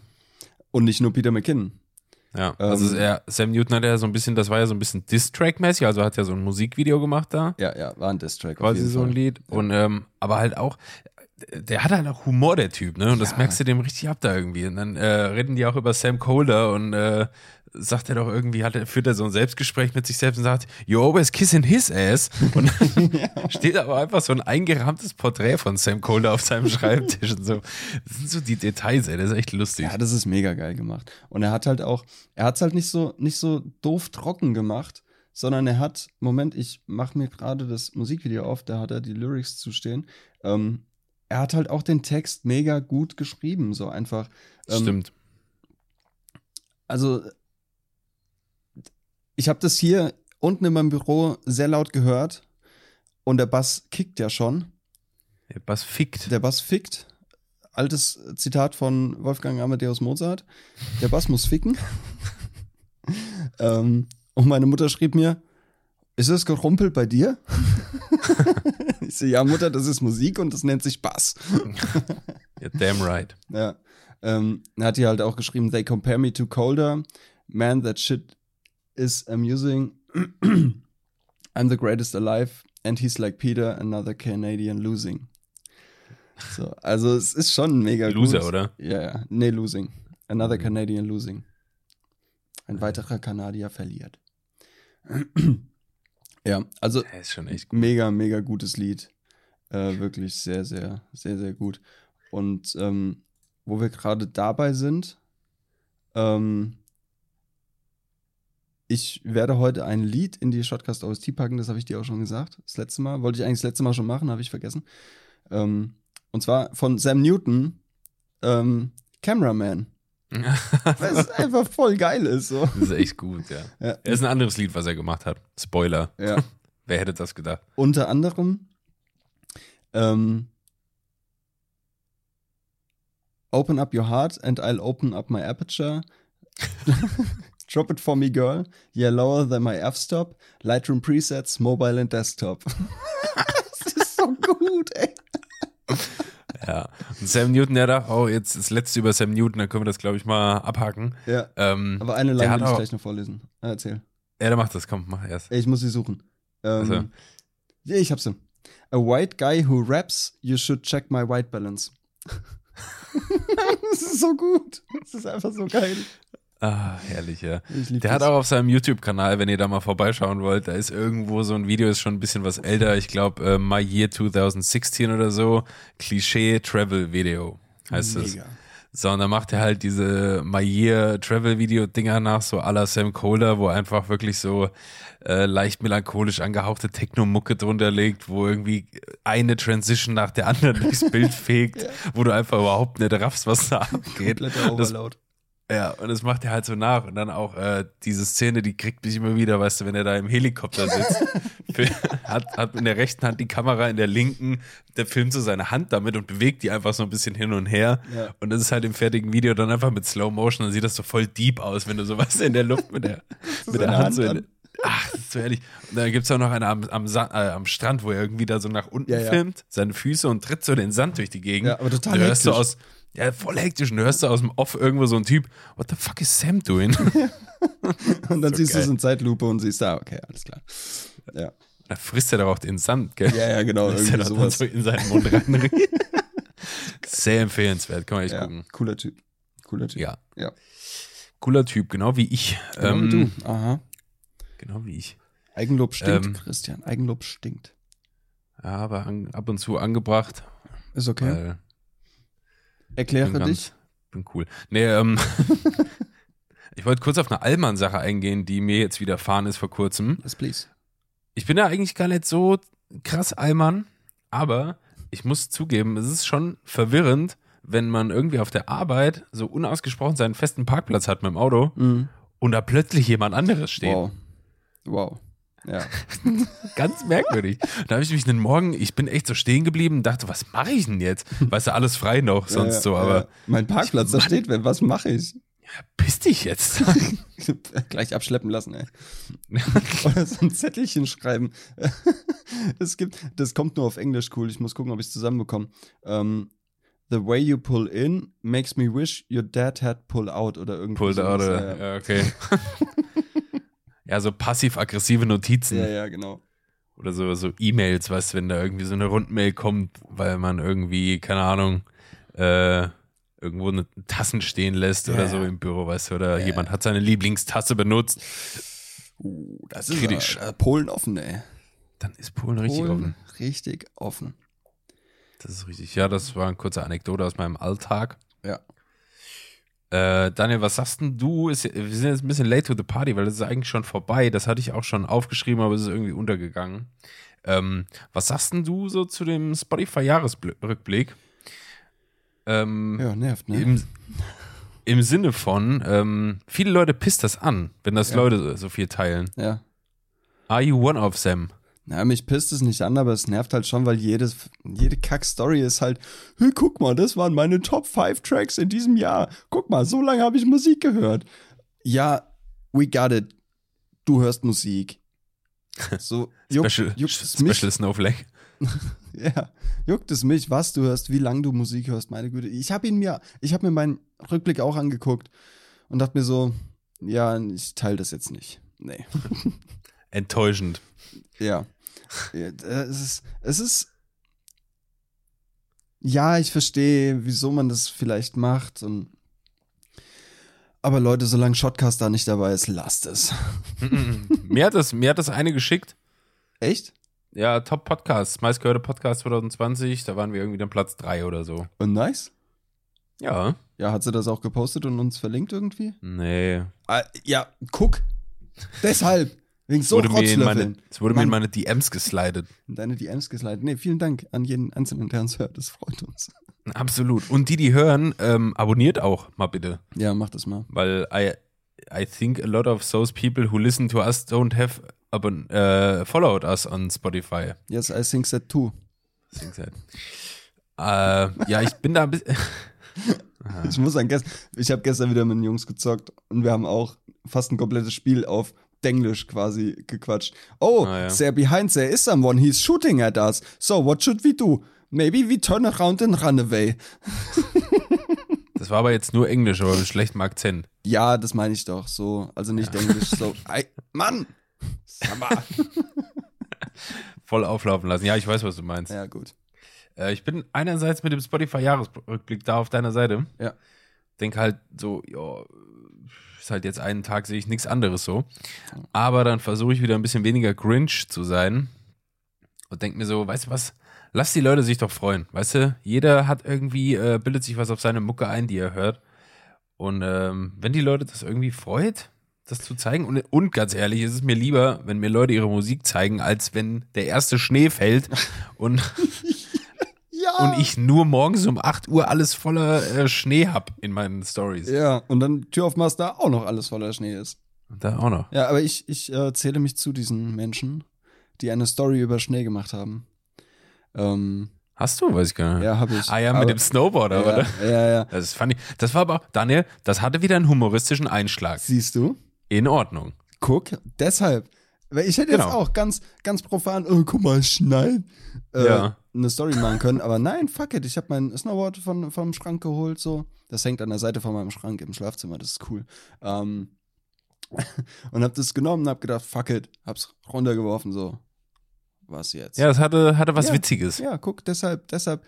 Und nicht nur Peter McKinnon. Ja, also Ähm, er, Sam Newton hat ja so ein bisschen, das war ja so ein bisschen Diss-Track-mäßig, also hat ja so ein Musikvideo gemacht da, Ja, ja, war ein Diss-Track. quasi so ein. Lied. Ja. Und ähm, aber halt auch, der hat halt auch Humor, der Typ, ne? Und das Ja. merkst du dem richtig ab da irgendwie. Und dann äh, reden die auch über Sam Colder und äh, sagt er doch irgendwie, hat er, führt er so ein Selbstgespräch mit sich selbst und sagt, you always kissing his ass. Und [laughs] dann steht aber einfach so ein eingerahmtes Porträt von Sam Colder auf seinem Schreibtisch und so. Das sind so die Details, ey, das ist echt lustig. Ja, das ist mega geil gemacht. Und er hat halt auch, er hat es halt nicht so, nicht so doof trocken gemacht, sondern er hat, Moment, ich mache mir gerade das Musikvideo auf, da hat er die Lyrics zu stehen. Ähm, er hat halt auch den Text mega gut geschrieben, so einfach. Ähm, Stimmt. Also, ich habe das hier unten in meinem Büro sehr laut gehört und der Bass kickt ja schon. Der Bass fickt. Der Bass fickt. Altes Zitat von Wolfgang Amadeus Mozart. Der Bass muss ficken. [laughs] ähm, und meine Mutter schrieb mir, ist das gerumpelt bei dir? [laughs] ich so, ja, Mutter, das ist Musik und das nennt sich Bass. [laughs] Ja, damn right. Ja. Ähm, hat die halt auch geschrieben, they compare me to Colder. Man, that shit is amusing. [clears throat] I'm the greatest alive. And he's like Peter, another Canadian losing. So, also es ist schon mega Loser, gut. oder? Ja, ja. Nee, losing. Another Mhm. Canadian losing. Ein weiterer Kanadier verliert. [clears throat] ja, also Ja, ist schon echt gut. mega, mega gutes Lied. Äh, wirklich sehr, sehr, sehr, sehr gut. Und ähm, wo wir gerade dabei sind, ähm, ich werde heute ein Lied in die Shotcast OST packen, das habe ich dir auch schon gesagt. Das letzte Mal. Wollte ich eigentlich das letzte Mal schon machen, habe ich vergessen. Ähm, und zwar von Sam Newton, ähm, Cameraman. [laughs] Weil es einfach voll geil ist. So. Das ist echt gut, ja. Ja. Er ist ein anderes Lied, was er gemacht hat. Spoiler. Ja. [laughs] Wer hätte das gedacht? Unter anderem ähm, Open up your heart and I'll open up my aperture. [laughs] Drop it for me, girl. Yeah, lower than my f-stop. Lightroom presets, mobile and desktop. das ist so gut, ey. Ja. Und Sam Newton, der dachte, oh, jetzt das letzte über Sam Newton, dann können wir das, glaube ich, mal abhaken. Ja, Ähm, aber eine Line will ich gleich noch vorlesen. Ah, erzähl. ja, der macht das, komm, mach erst. Ich muss sie suchen. Ähm, Also. Ja, ich hab sie. A white guy who raps, you should check my white balance. [laughs] das ist so gut. Das ist einfach so geil. Ah, herrlich, ja. Der hat das. auch auf seinem YouTube-Kanal, wenn ihr da mal vorbeischauen wollt, da ist irgendwo so ein Video, ist schon ein bisschen was älter, ich glaube äh, My Year 2016 oder so, Klischee-Travel-Video heißt es. Mega. So, und dann macht er halt diese My Year Travel-Video-Dinger nach, so à la Sam Kohler, wo einfach wirklich so äh, leicht melancholisch angehauchte Techno-Mucke drunter liegt, wo irgendwie eine Transition nach der anderen durchs Bild [laughs] fegt, wo du einfach überhaupt nicht raffst, was da abgeht. Kompletter Das Overload. Ja, und das macht er halt so nach. Und dann auch äh, diese Szene, die kriegt mich immer wieder, weißt du, wenn er da im Helikopter sitzt. [laughs] hat, hat in der rechten Hand die Kamera, in der linken, der filmt so seine Hand damit und bewegt die einfach so ein bisschen hin und her. Ja. Und das ist halt im fertigen Video dann einfach mit Slow Motion, dann sieht das so voll deep aus, wenn du sowas in der Luft mit der, [laughs] mit der Hand, Hand so in. Ach, das ist so ehrlich. Und dann gibt's auch noch eine am, am, äh, am Strand, wo er irgendwie da so nach unten Ja, ja. filmt, seine Füße und tritt so den Sand durch die Gegend. Ja, aber total Und du hörst so aus, ja, voll hektisch. Und du hörst so aus dem Off irgendwo so ein Typ, what the fuck is Sam doing? [laughs] Und dann So siehst du es in Zeitlupe und siehst, ah, okay, alles klar. Ja, da frisst er doch auch den Sand, gell? ja, ja genau, [laughs] er irgendwie dann sowas. so in seinen Mund rein. [laughs] Sehr empfehlenswert, kann man echt Ja, gucken. cooler Typ. Cooler Typ. Ja. Ja. Cooler Typ, genau wie ich. Genau ähm, wie du. Aha. Genau wie ich. Eigenlob stinkt, Ähm, Christian. Eigenlob stinkt. Ja, aber ab und zu angebracht. Ist okay. Weil Erkläre bin dich. ganz, bin cool. Nee, ähm, [laughs] ich wollte kurz auf eine Allmann-Sache eingehen, die mir jetzt widerfahren ist vor kurzem. Yes, please. Ich bin ja eigentlich gar nicht so krass Allmann, aber ich muss zugeben, es ist schon verwirrend, wenn man irgendwie auf der Arbeit so unausgesprochen seinen festen Parkplatz hat mit dem Auto Mhm. und da plötzlich jemand anderes steht. Wow. Wow. Ja. [laughs] Ganz merkwürdig. Da habe ich mich den Morgen, ich bin echt so stehen geblieben und dachte, was mache ich denn jetzt? Weißt du, alles frei noch, sonst ja, so, ja, aber ja. Mein Parkplatz, da Mann. steht wer. Was mache ich? piss dich jetzt. [laughs] Gleich abschleppen lassen, ey. [laughs] Oder so ein Zettelchen schreiben. Es gibt, das kommt nur auf Englisch cool. Ich muss gucken, ob ich es zusammenbekomme. Ähm, The way you pull in makes me wish your dad had pull out oder irgendwie Pulled out, oder? Ja, okay. Ja, so passiv-aggressive Notizen. Ja, ja, genau. Oder so, so E-Mails, weißt du, wenn da irgendwie so eine Rundmail kommt, weil man irgendwie, keine Ahnung, äh, irgendwo eine Tassen stehen lässt Ja, oder so ja. im Büro, weißt du, oder Ja, jemand hat seine Lieblingstasse benutzt, Uh, das ist Kritisch. Äh, Polen offen, ey. dann ist Polen richtig Polen offen. Richtig offen. Das ist richtig. Ja, das war eine kurze Anekdote aus meinem Alltag. Ja. Äh, Daniel, was sagst denn du? Ist, wir sind jetzt ein bisschen late to the party, weil das ist eigentlich schon vorbei. Das hatte ich auch schon aufgeschrieben, aber es ist irgendwie untergegangen. Ähm, was sagst denn du so zu dem Spotify-Jahresrückblick? Ähm, Ja, nervt, ne? im, Im Sinne von, ähm, viele Leute pisst das an, wenn das Ja. Leute so viel teilen. Ja. Are you one of them? Na, mich pisst es nicht an, aber es nervt halt schon, weil jedes, jede Kack-Story ist halt, hey, guck mal, das waren meine Top 5 Tracks in diesem Jahr. Guck mal, so lange habe ich Musik gehört. Ja, we got it. Du hörst Musik. [laughs] So, juckt, Special, juckt mich? Special Snowflake. [laughs] Ja, juckt es mich, was du hörst, wie lange du Musik hörst, meine Güte. Ich habe ihn mir, ich habe mir meinen Rückblick auch angeguckt und dachte mir so, ja, ich teile das jetzt nicht. Nee. [laughs] Enttäuschend. Ja. Ja, es ist, es ist, ja, ich verstehe, wieso man das vielleicht macht und, aber Leute, solange Shotcast da nicht dabei ist, lasst es. [laughs] mir, hat das, mir hat das eine geschickt. Echt? Ja, Top Podcast, meistgehörte Podcast 2020. Da waren wir irgendwie dann Platz 3 oder so. Und nice? Ja. Ja, hat sie das auch gepostet und uns verlinkt irgendwie? Nee. Ah, ja, guck. Deshalb. Wegen so wurde, mir in, meine, es wurde mir in meine DMs geslidet. In Deine DMs geslidet. Nee, vielen Dank an jeden Einzelnen, der uns hört. Das freut uns. Absolut. Und die, die hören, ähm, abonniert auch mal bitte. Ja, mach das mal. Weil I, I think a lot of those people who listen to us don't have abon äh, followed us on Spotify. Yes, I think that too. Deswegen halt. äh, ja, ich bin da ein bisschen. [laughs] Ich muss sagen, ich habe gestern wieder mit den Jungs gezockt und wir haben auch fast ein komplettes Spiel auf Denglisch quasi gequatscht. Oh, Ah, ja. there behind there is someone, he's shooting at us. So, what should we do? Maybe we turn around and run away. [laughs] Das war aber jetzt nur Englisch, aber mit schlechtem Akzent. Ja, das meine ich doch. So, also nicht Englisch. So, ei, Mann! Mal. [laughs] Voll auflaufen lassen. Ja, ich weiß, was du meinst. Ja, gut. Äh, ich bin einerseits mit dem Spotify-Jahresrückblick da auf deiner Seite. Ja. Denke halt so, ja, ist halt jetzt einen Tag, sehe ich nichts anderes so. Aber dann versuche ich wieder ein bisschen weniger Grinch zu sein und denke mir so, weißt du was? Lass die Leute sich doch freuen. Weißt du, jeder hat irgendwie, äh, bildet sich was auf seine Mucke ein, die er hört. Und ähm, wenn die Leute das irgendwie freut, das zu zeigen. Und, und ganz ehrlich, ist es mir lieber, wenn mir Leute ihre Musik zeigen, als wenn der erste Schnee fällt und [laughs] Ja! und ich nur morgens um 8 Uhr alles voller äh, Schnee hab in meinen Stories. Ja, und dann Tür aufmachst, da auch noch alles voller Schnee ist. Da auch noch. Ja, aber ich, ich äh, zähle mich zu diesen Menschen, die eine Story über Schnee gemacht haben. Ähm, Hast du? Weiß ich gar nicht. ja, habe ich. Ah ja, Aber- mit dem Snowboarder, ja, oder? Ja, ja. [laughs] Das fand ich. Das war aber, Daniel, das hatte wieder einen humoristischen Einschlag. Siehst du? In Ordnung. Guck, deshalb. Weil ich hätte jetzt Genau. auch ganz, ganz profan, oh, guck mal, es schneit, äh, Ja. eine Story machen können. Aber nein, fuck it. Ich habe mein Snowboard von, vom Schrank geholt, so. Das hängt an der Seite von meinem Schrank im Schlafzimmer, das ist cool. Ähm, [laughs] und hab das genommen und hab gedacht, fuck it. Hab's runtergeworfen, so. Was jetzt? Ja, es hatte, hatte was Ja. Witziges. Ja, guck, deshalb, deshalb,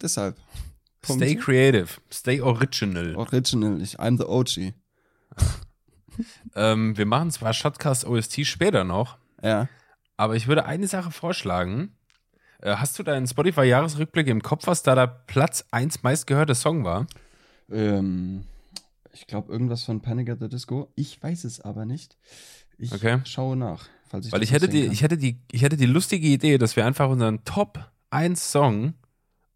deshalb. Punkt. Stay creative. Stay original. Original, ich, I'm the OG. Ähm, wir machen zwar Shotcast OST später noch, Ja. aber ich würde eine Sache vorschlagen. Äh, hast du deinen Spotify-Jahresrückblick im Kopf, was da der Platz 1 meistgehörte Song war? Ähm, ich glaube, irgendwas von Panic at the Disco. Ich weiß es aber nicht. Ich Okay. schaue nach, falls ich Weil ich hätte, die, kann. ich, hätte die, ich hätte die lustige Idee, dass wir einfach unseren Top 1 Song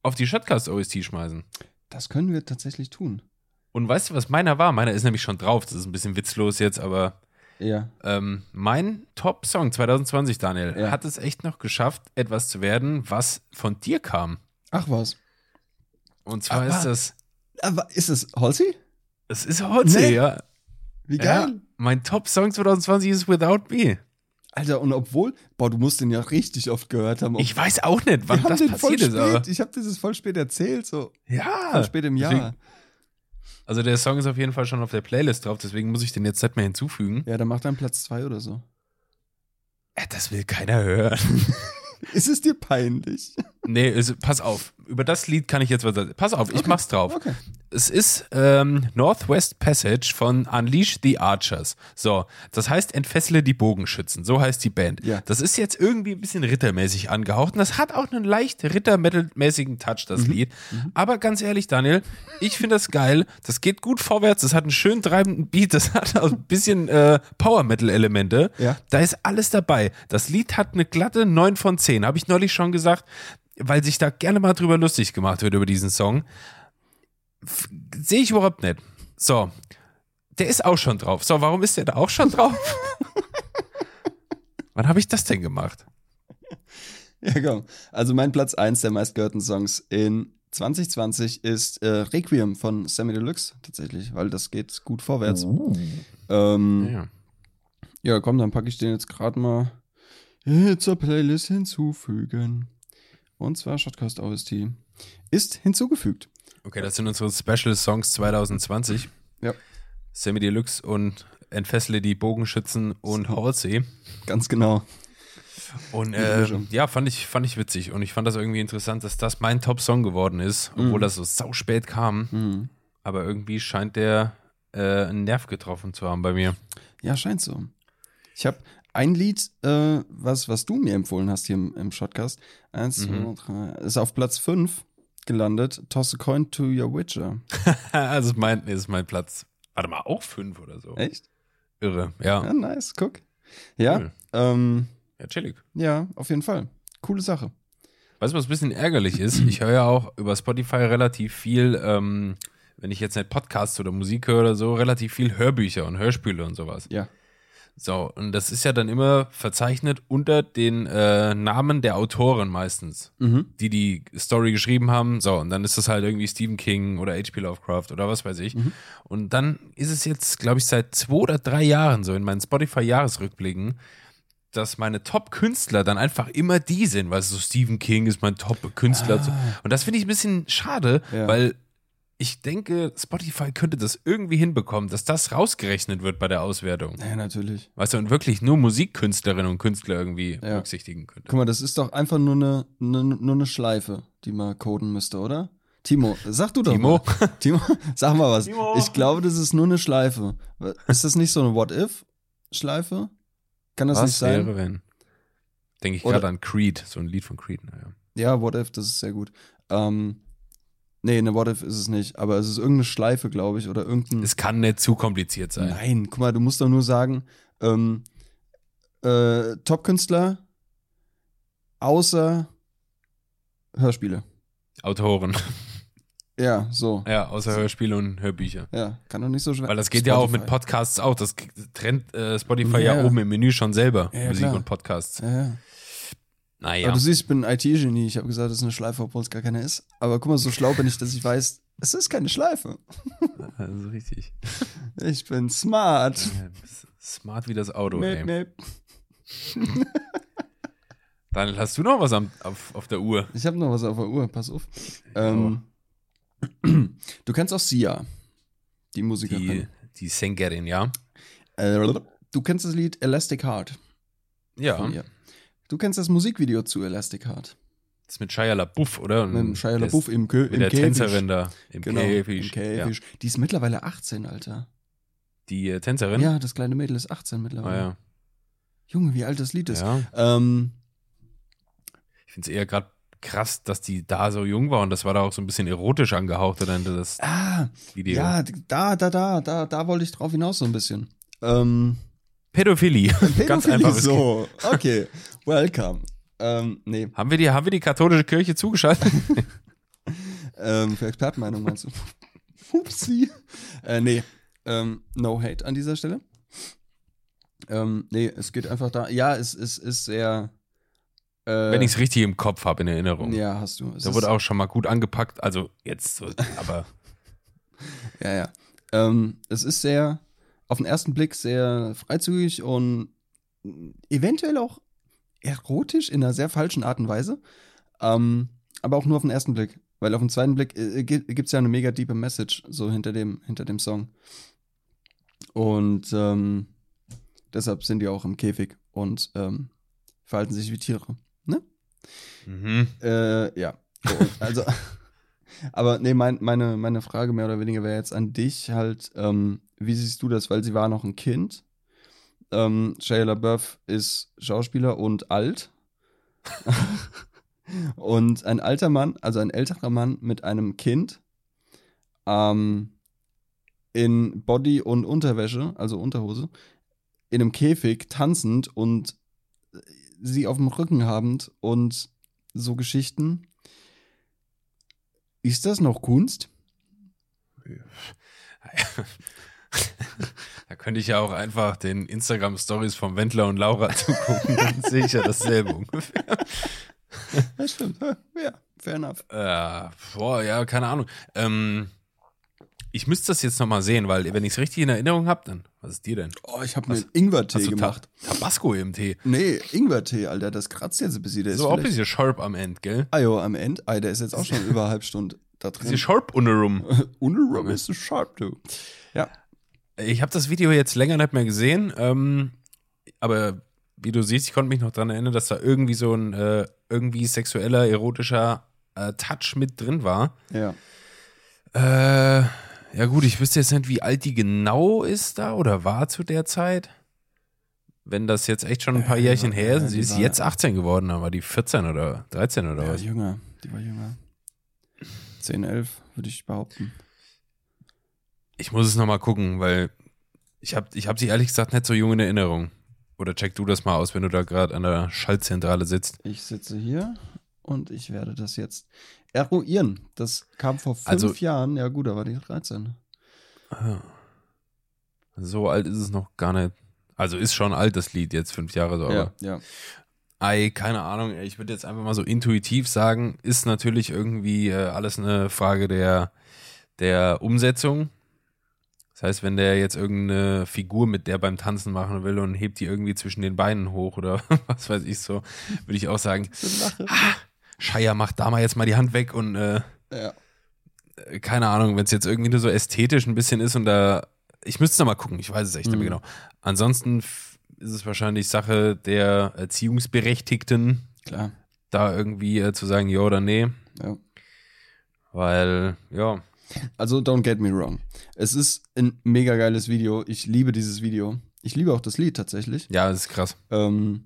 auf die Shotcast OST schmeißen. Das können wir tatsächlich tun. Und weißt du, was meiner war? Meiner ist nämlich schon drauf. Das ist ein bisschen witzlos jetzt, aber Ja. ähm, mein Top-Song 2020, Daniel, Ja. hat es echt noch geschafft, etwas zu werden, was von dir kam. Ach was. Und zwar Aber- ist das, Aber ist es Halsey? es ist Hotze, Nee. ja. Wie ja. geil. Mein Top-Song 2020 ist Without Me. Alter, und obwohl, boah, du musst den ja richtig oft gehört haben. Ich weiß auch nicht, wann das passiert ist, aber spät. Ich habe dieses voll spät erzählt, so ja. voll spät im Jahr. deswegen- Also der Song ist auf jeden Fall schon auf der Playlist drauf, deswegen muss ich den jetzt nicht mehr hinzufügen. Ja, dann macht dann Platz zwei oder so. Äh, Das will keiner hören. [laughs] Ist es dir peinlich? Nee, es, pass auf. Über das Lied kann ich jetzt was. Pass auf, ich Okay. mach's drauf. Okay. Es ist ähm, Northwest Passage von Unleash the Archers. So, das heißt Entfessle die Bogenschützen. So heißt die Band. Ja. Das ist jetzt irgendwie ein bisschen rittermäßig angehaucht und das hat auch einen leicht Ritter-Metal-mäßigen Touch, das Lied. Aber ganz ehrlich, Daniel, ich finde das geil. Das geht gut vorwärts. Das hat einen schön treibenden Beat. Das hat auch ein bisschen äh, Power-Metal-Elemente. Ja. Da ist alles dabei. Das Lied hat eine glatte 9 von 10. Habe ich neulich schon gesagt, weil sich da gerne mal drüber lustig gemacht wird über diesen Song. Sehe ich überhaupt nicht. So. Der ist auch schon drauf. So, warum ist der da auch schon drauf? [laughs] Wann habe ich das denn gemacht? Ja, komm. Also mein Platz 1 der meistgehörten Songs in 2020 ist äh, Requiem von Sammy Deluxe tatsächlich, weil das geht gut vorwärts. Ähm, Ja. ja, komm, dann packe ich den jetzt gerade mal zur Playlist hinzufügen. Und zwar Shotcast OST ist hinzugefügt. Okay, das sind unsere Special Songs 2020. Ja. Sammy Deluxe und Entfessle die Bogenschützen und Halsey. Ganz genau. Und äh, ja, fand ich, fand ich witzig. Und ich fand das irgendwie interessant, dass das mein Top-Song geworden ist, obwohl Mhm. das so sau spät kam. Mhm. Aber irgendwie scheint der äh, einen Nerv getroffen zu haben bei mir. Ja, scheint so. Ich habe ein Lied, äh, was, was du mir empfohlen hast hier im, im Shotcast. Eins, Mhm. zwei, drei. Ist auf Platz 5 gelandet. Toss a coin to your Witcher. [laughs] also mein, ist mein Platz. Warte mal, auch fünf oder so. Echt? Irre. Ja. Ja, nice, guck. Ja, Cool. ähm, Ja, chillig. ja, auf jeden Fall. Coole Sache. Weißt du, was ein bisschen ärgerlich ist? Ich höre ja auch über Spotify relativ viel, ähm, wenn ich jetzt nicht Podcasts oder Musik höre oder so, relativ viel Hörbücher und Hörspiele und sowas. Ja. So, und das ist ja dann immer verzeichnet unter den äh, Namen der Autoren meistens, Mhm. die die Story geschrieben haben. So, und dann ist das halt irgendwie Stephen King oder H.P. Lovecraft oder was weiß ich. Mhm. Und dann ist es jetzt, glaube ich, seit zwei oder drei Jahren so in meinen Spotify-Jahresrückblicken, dass meine Top-Künstler dann einfach immer die sind, weil so Stephen King ist mein Top-Künstler. Und das finde ich ein bisschen schade, Ah. Ja. weil ich denke, Spotify könnte das irgendwie hinbekommen, dass das rausgerechnet wird bei der Auswertung. Ja, natürlich. Weißt du, und wirklich nur Musikkünstlerinnen und Künstler irgendwie Ja. berücksichtigen könnte. Guck mal, das ist doch einfach nur eine, eine, nur eine Schleife, die man coden müsste, oder? Timo, sag du doch Timo? mal. [laughs] Timo, sag mal was. Timo. Ich glaube, das ist nur eine Schleife. Ist das nicht so eine What-If-Schleife? Kann das nicht Was sein? wäre, wenn? Denke ich gerade an Creed, so ein Lied von Creed. Naja. Ja, What If, das ist sehr gut. Ähm, nee, eine What If ist es nicht, aber es ist irgendeine Schleife, glaube ich, oder irgendein. Es kann nicht zu kompliziert sein. Nein, guck mal, du musst doch nur sagen, ähm, äh, Top-Künstler außer Hörspiele. Autoren. [laughs] Ja, so. Ja, außer Hörspiele und Hörbücher. Ja, kann doch nicht so schwer. Weil das geht ja auch mit Spotify. Podcasts auch. Das trennt äh, Spotify ja, Ja. oben im Menü schon selber. Ja, Musik klar. und Podcasts. Ja, ja. Naja. Aber du siehst, ich bin ein IT-Genie. Ich habe gesagt, das ist eine Schleife, obwohl es gar keine ist. Aber guck mal, so schlau bin ich, dass ich weiß, es ist keine Schleife. [laughs] Also richtig. Ich bin smart. Ja, Smart wie das Auto, Mäp, mäp. Daniel, hast du noch was am, auf, auf der Uhr? Ich habe noch was auf der Uhr, pass auf. Ähm, [clears throat] du kennst auch Sia, die Musikerin. Die, die Sängerin, ja? Äh, du kennst das Lied Elastic Heart. Ja. von ihr. Du kennst das Musikvideo zu Elastic Heart. Das ist mit Shia LaBeouf, oder? Mit Shia LaBeouf im, Kö Mit im der Käfig. Tänzerin da. Im Genau, Käfig. im Käfig. Die ist mittlerweile 18, Alter. Ja. Die äh, Tänzerin? Ja, das kleine Mädel ist 18 Ah, mittlerweile. ja. Junge, wie alt das Lied ist. ja. Ähm, Ich finde es eher gerade krass, dass die da so jung war und das war da auch so ein bisschen erotisch angehaucht, oder das ah, Video. ja, da, da, da, da, da wollte ich drauf hinaus so ein bisschen. Ähm, Pädophilie. [laughs] Ganz Pädophilie, einfach. so. Okay, welcome. Ähm, nee, Haben wir, die, haben wir die katholische Kirche zugeschaltet? [laughs] ähm, für Expertenmeinung meinst du? Upsi. Äh, nee, ähm, no hate an dieser Stelle. Ähm, nee, es geht einfach da. Ja, es, es ist sehr. Äh, Wenn ich es richtig im Kopf habe, in Erinnerung. Ja, hast du. Es Da wurde auch schon mal gut angepackt, also jetzt so, aber [laughs] Ja, ja. Ähm, es ist sehr, auf den ersten Blick sehr freizügig und eventuell auch erotisch in einer sehr falschen Art und Weise. Ähm, aber auch nur auf den ersten Blick. Weil auf den zweiten Blick äh, gibt es ja eine mega diepe Message so hinter dem, hinter dem Song. Und ähm, deshalb sind die auch im Käfig und ähm, verhalten sich wie Tiere. Ne? mhm. Äh, ja. Also, [laughs] aber nee, mein, meine, meine Frage mehr oder weniger wäre jetzt an dich halt, ähm, wie siehst du das? Weil sie war noch ein Kind. Ähm, Shia LaBeouf ist Schauspieler und alt. [laughs] und ein alter Mann, also ein älterer Mann mit einem Kind, ähm, in Body und Unterwäsche, also Unterhose, in einem Käfig tanzend und sie auf dem Rücken habend und so Geschichten. Ist das noch Kunst? [laughs] Da könnte ich ja auch einfach den Instagram-Stories von Wendler und Laura [laughs] zugucken, dann sehe ich ja dasselbe ungefähr. Ja, stimmt. Ja, fair enough. Äh, boah, ja, keine Ahnung. Ähm, Ich müsste das jetzt nochmal sehen, weil wenn ich es richtig in Erinnerung habe, dann, was ist dir denn? Oh, ich habe mir Ingwertee gemacht. Ta Tabasco im Tee. Nee, Ingwertee, Alter, das kratzt jetzt ein bisschen. Der So ist auch ein bisschen sharp am Ende, gell? Ah, jo, am Ende. Ah, der ist jetzt auch schon [laughs] über eine halbe Stunde da Bisschen drin. sharp ohne rum. [laughs] Unrum ist so sharp, du. Ja. Ich habe das Video jetzt länger nicht mehr gesehen, ähm, aber wie du siehst, ich konnte mich noch dran erinnern, dass da irgendwie so ein äh, irgendwie sexueller, erotischer äh, Touch mit drin war. Ja. Äh, ja gut, ich wüsste jetzt nicht, wie alt die genau ist da oder war zu der Zeit. Wenn das jetzt echt schon ein paar Äh, Jährchen her ja, ist, sie die ist jetzt 18 geworden, aber die 14 oder 13 oder Die war was. jünger. Die war jünger. 10, 11, würde ich behaupten. Ich muss es nochmal gucken, weil ich habe ich hab sie ehrlich gesagt nicht so jung in Erinnerung. Oder check du das mal aus, wenn du da gerade an der Schaltzentrale sitzt. Ich sitze hier und ich werde das jetzt eruieren. Das kam vor fünf Also- Jahren. Ja, gut, da war die 13. Ah. So alt ist es noch gar nicht. Also ist schon alt, das Lied, jetzt fünf Jahre so, aber. Ja, ja. Ei, keine Ahnung, ich würde jetzt einfach mal so intuitiv sagen, ist natürlich irgendwie äh, alles eine Frage der, der Umsetzung. Das heißt, wenn der jetzt irgendeine Figur mit der beim Tanzen machen will und hebt die irgendwie zwischen den Beinen hoch oder [laughs] was weiß ich so, würde ich auch sagen, Lache. Scheier, mach da mal jetzt mal die Hand weg und äh, Ja. äh, keine Ahnung, wenn es jetzt irgendwie nur so ästhetisch ein bisschen ist und da, ich müsste noch mal gucken, ich weiß es echt nicht mehr Mhm. genau. Ansonsten ist es wahrscheinlich Sache der Erziehungsberechtigten, Klar. da irgendwie äh, zu sagen, ja oder nee, Ja. weil, ja, Also, don't get me wrong. Es ist ein mega geiles Video. Ich liebe dieses Video. Ich liebe auch das Lied tatsächlich. ja, das ist krass. Ähm,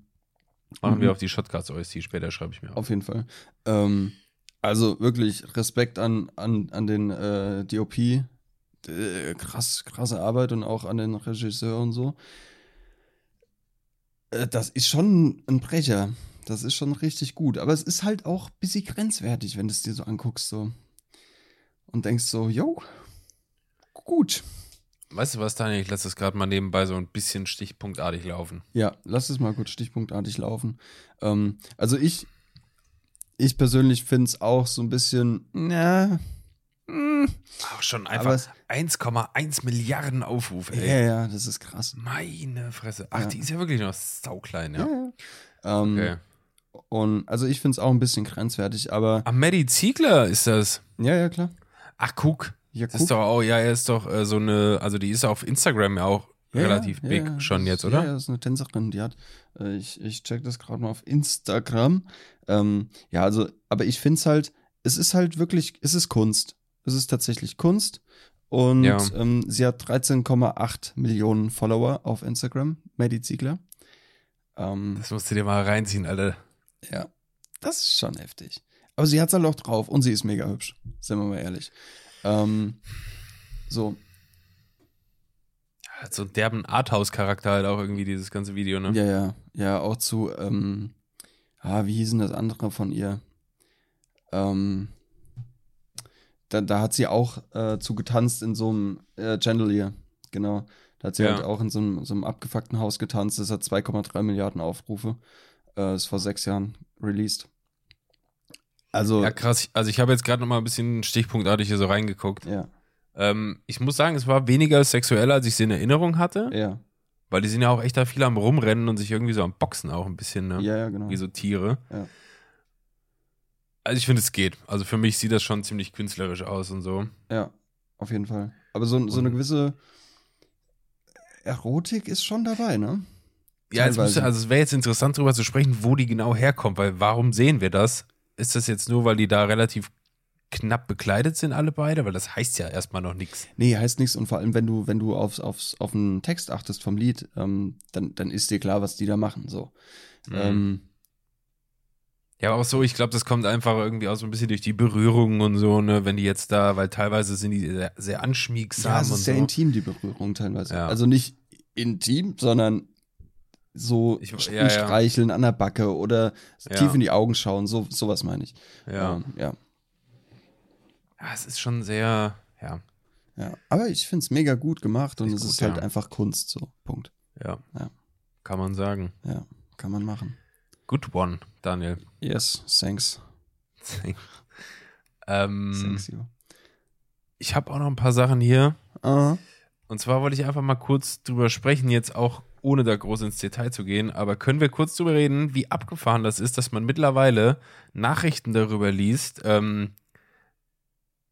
Machen Mhm. wir auf die Shotcards OST, später schreibe ich mir auf. auf jeden Fall. Ähm, also wirklich Respekt an, an, an den äh, DOP. Äh, krass, krasse Arbeit und auch an den Regisseur und so. Äh, das ist schon ein Brecher. Das ist schon richtig gut. Aber es ist halt auch ein bisschen grenzwertig, wenn du es dir so anguckst. So. Und denkst so, yo, gut. Weißt du was, Daniel, ich lasse das gerade mal nebenbei so ein bisschen stichpunktartig laufen. Ja, lass es mal kurz stichpunktartig laufen. Ähm, also ich, ich persönlich finde es auch so ein bisschen, na, mm, Ach, schon Aber einfach es- 1,1 Milliarden Aufrufe, ja, ey. ja, das ist krass. Meine Fresse. Ach, Ja. die ist ja wirklich noch sauklein, ja. Ja, ja. Ähm, Okay. Und also ich finde es auch ein bisschen grenzwertig, aber Maddie Ziegler ist das. ja, ja, klar. Ach, guck. Ja, Das ist doch auch, ja, er ist doch äh, so eine, also die ist auf Instagram ja auch Ja, relativ ja, big ja, schon jetzt, oder? ja, das ist eine Tänzerin, die hat, äh, ich, ich check das gerade mal auf Instagram. Ähm, ja, also, aber ich finde es halt, es ist halt wirklich, es ist Kunst. Es ist tatsächlich Kunst. Und ähm, sie hat 13,8 Millionen Follower auf Instagram, Maddie Ziegler. Ähm, Das musst du dir mal reinziehen, Alter. ja, das ist schon heftig. Aber sie hat es halt auch drauf und sie ist mega hübsch, sind wir mal ehrlich. Ähm, so, Hat so einen derben Arthouse-Charakter halt auch irgendwie, dieses ganze Video, ne? Ja, ja, ja, auch zu, ähm, ah, wie hieß denn das andere von ihr? Ähm, da, da hat sie auch äh, zu getanzt in so einem äh, Chandelier, genau. Da hat sie Ja. halt auch in so einem, so einem abgefuckten Haus getanzt. Das hat 2,3 Milliarden Aufrufe. Äh, ist vor sechs Jahren released. Also, Ja, krass. Also ich habe jetzt gerade noch mal ein bisschen stichpunktartig hier so reingeguckt. ja, Ähm, ich muss sagen, es war weniger sexuell, als ich es in Erinnerung hatte. ja, Weil die sind ja auch echt da viel am Rumrennen und sich irgendwie so am Boxen auch ein bisschen, ne? ja, ja, genau. Wie so Tiere. Ja. Also ich finde, es geht. Also für mich sieht das schon ziemlich künstlerisch aus und so. Ja, auf jeden Fall. Aber so, so eine gewisse Erotik ist schon dabei, ne? Ja, jetzt müsste, also es wäre jetzt interessant darüber zu sprechen, wo die genau herkommt, weil warum sehen wir das? Ist das jetzt nur, weil die da relativ knapp bekleidet sind, alle beide? Weil das heißt ja erstmal noch nichts. Nee, heißt nichts. Und vor allem, wenn du, wenn du aufs, aufs, auf den Text achtest vom Lied, ähm, dann, dann ist dir klar, was die da machen. So. Mhm. Ähm, Ja, aber auch so, ich glaube, das kommt einfach irgendwie auch so ein bisschen durch die Berührungen und so, ne, wenn die jetzt da, weil teilweise sind die sehr, sehr anschmiegsam ja, es ist sehr so. intim, die Berührung teilweise. Ja. Also nicht intim, sondern so Ich- ja, ja. streicheln an der Backe oder Ja. tief in die Augen schauen. So, sowas meine ich. Ja. Ähm, ja. es ist schon sehr, ja, ja. Aber ich finde es mega gut gemacht und Ist es gut, ist halt einfach Kunst. So. Punkt. ja, Ja. kann man sagen. Ja. Kann man machen. Good one, Daniel. Yes, thanks. [laughs] ähm, Thanks you. ich habe auch noch ein paar Sachen hier. Aha. Und zwar wollte ich einfach mal kurz drüber sprechen, jetzt auch ohne da groß ins Detail zu gehen, aber können wir kurz drüber reden, wie abgefahren das ist, dass man mittlerweile Nachrichten darüber liest, ähm,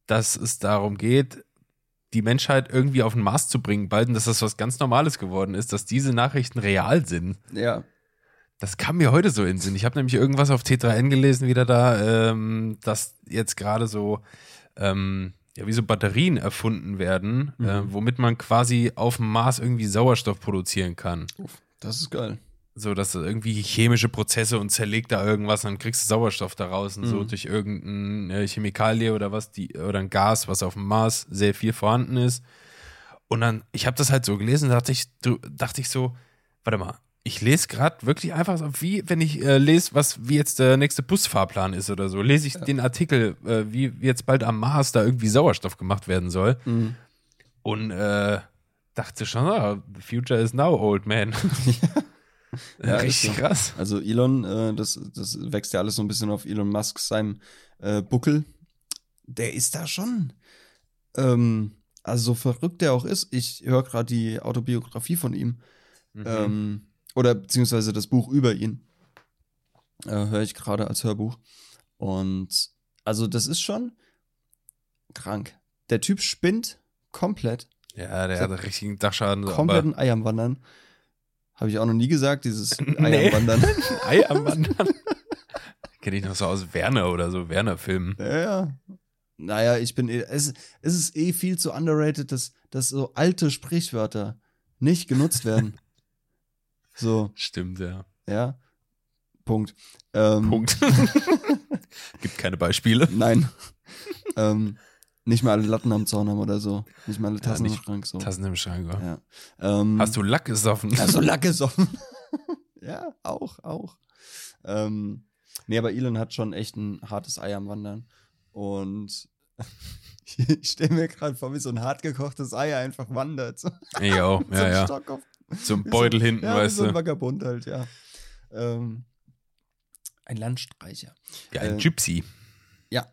dass es darum geht, die Menschheit irgendwie auf den Mars zu bringen, bald und dass das was ganz Normales geworden ist, dass diese Nachrichten real sind. Ja. Das kam mir heute so in den Sinn. Ich habe nämlich irgendwas auf T3N gelesen, wieder da, ähm, dass jetzt gerade so, ähm, ja, wie so Batterien erfunden werden, Mhm. äh, womit man quasi auf dem Mars irgendwie Sauerstoff produzieren kann. Das ist geil. So, dass du irgendwie chemische Prozesse und zerlegt da irgendwas, dann kriegst du Sauerstoff daraus und so Mhm. durch irgendeine äh, Chemikalie oder was, die, oder ein Gas, was auf dem Mars sehr viel vorhanden ist. Und dann, ich habe das halt so gelesen, dachte ich, dachte ich so, warte mal, ich lese gerade wirklich einfach so, wie wenn ich äh, lese, was wie jetzt der nächste Busfahrplan ist oder so, lese ich den Artikel, äh, wie, jetzt bald am Mars da irgendwie Sauerstoff gemacht werden soll. Mhm. Und äh, dachte schon, ah, the future is now, old man. [laughs] Ja, [laughs] Richtig so. krass. Also Elon, äh, das, das wächst ja alles so ein bisschen auf Elon Musk seinem äh, Buckel. Der ist da schon. Ähm, also so verrückt der auch ist, ich höre gerade die Autobiografie von ihm. Mhm. Ähm, oder beziehungsweise das Buch über ihn. Äh, höre ich gerade als Hörbuch. Und also das ist schon krank. Der Typ spinnt komplett. ja, der hat einen richtigen Dachschaden. Kompletten Ei am Wandern. Habe ich auch noch nie gesagt, dieses [laughs] [laughs] Ei am Wandern. [laughs] Ei am Wandern. Kenne ich noch so aus Werner oder so, Werner-Filmen. Ja, ja. Naja, ich bin eh, es, es ist eh viel zu underrated, dass, dass so alte Sprichwörter nicht genutzt werden. So, Stimmt, ja. ja. Punkt. Ähm, Punkt. [laughs] Gibt keine Beispiele. Nein. ähm, nicht mal alle Latten am Zaun haben oder so. Nicht mal alle Tassen nicht im Schrank. So. Tassen im Schrank. Ja. Ja. Ähm, Hast du Lack gesoffen? Ja, so Lack [laughs] gesoffen. ja, auch, auch. Ähm, nee, aber Elon hat schon echt ein hartes Ei am Wandern. Und [laughs] ich stelle mir gerade vor, wie so ein hart gekochtes Ei einfach wandert. So, Ich auch, mit so ja, ja. Stock auf, So ein wie Beutel hinten, ja, weißt so ein du. Vagabund halt, ja. Ähm, ein Landstreicher. Ja, ein äh, Gypsy. Ja.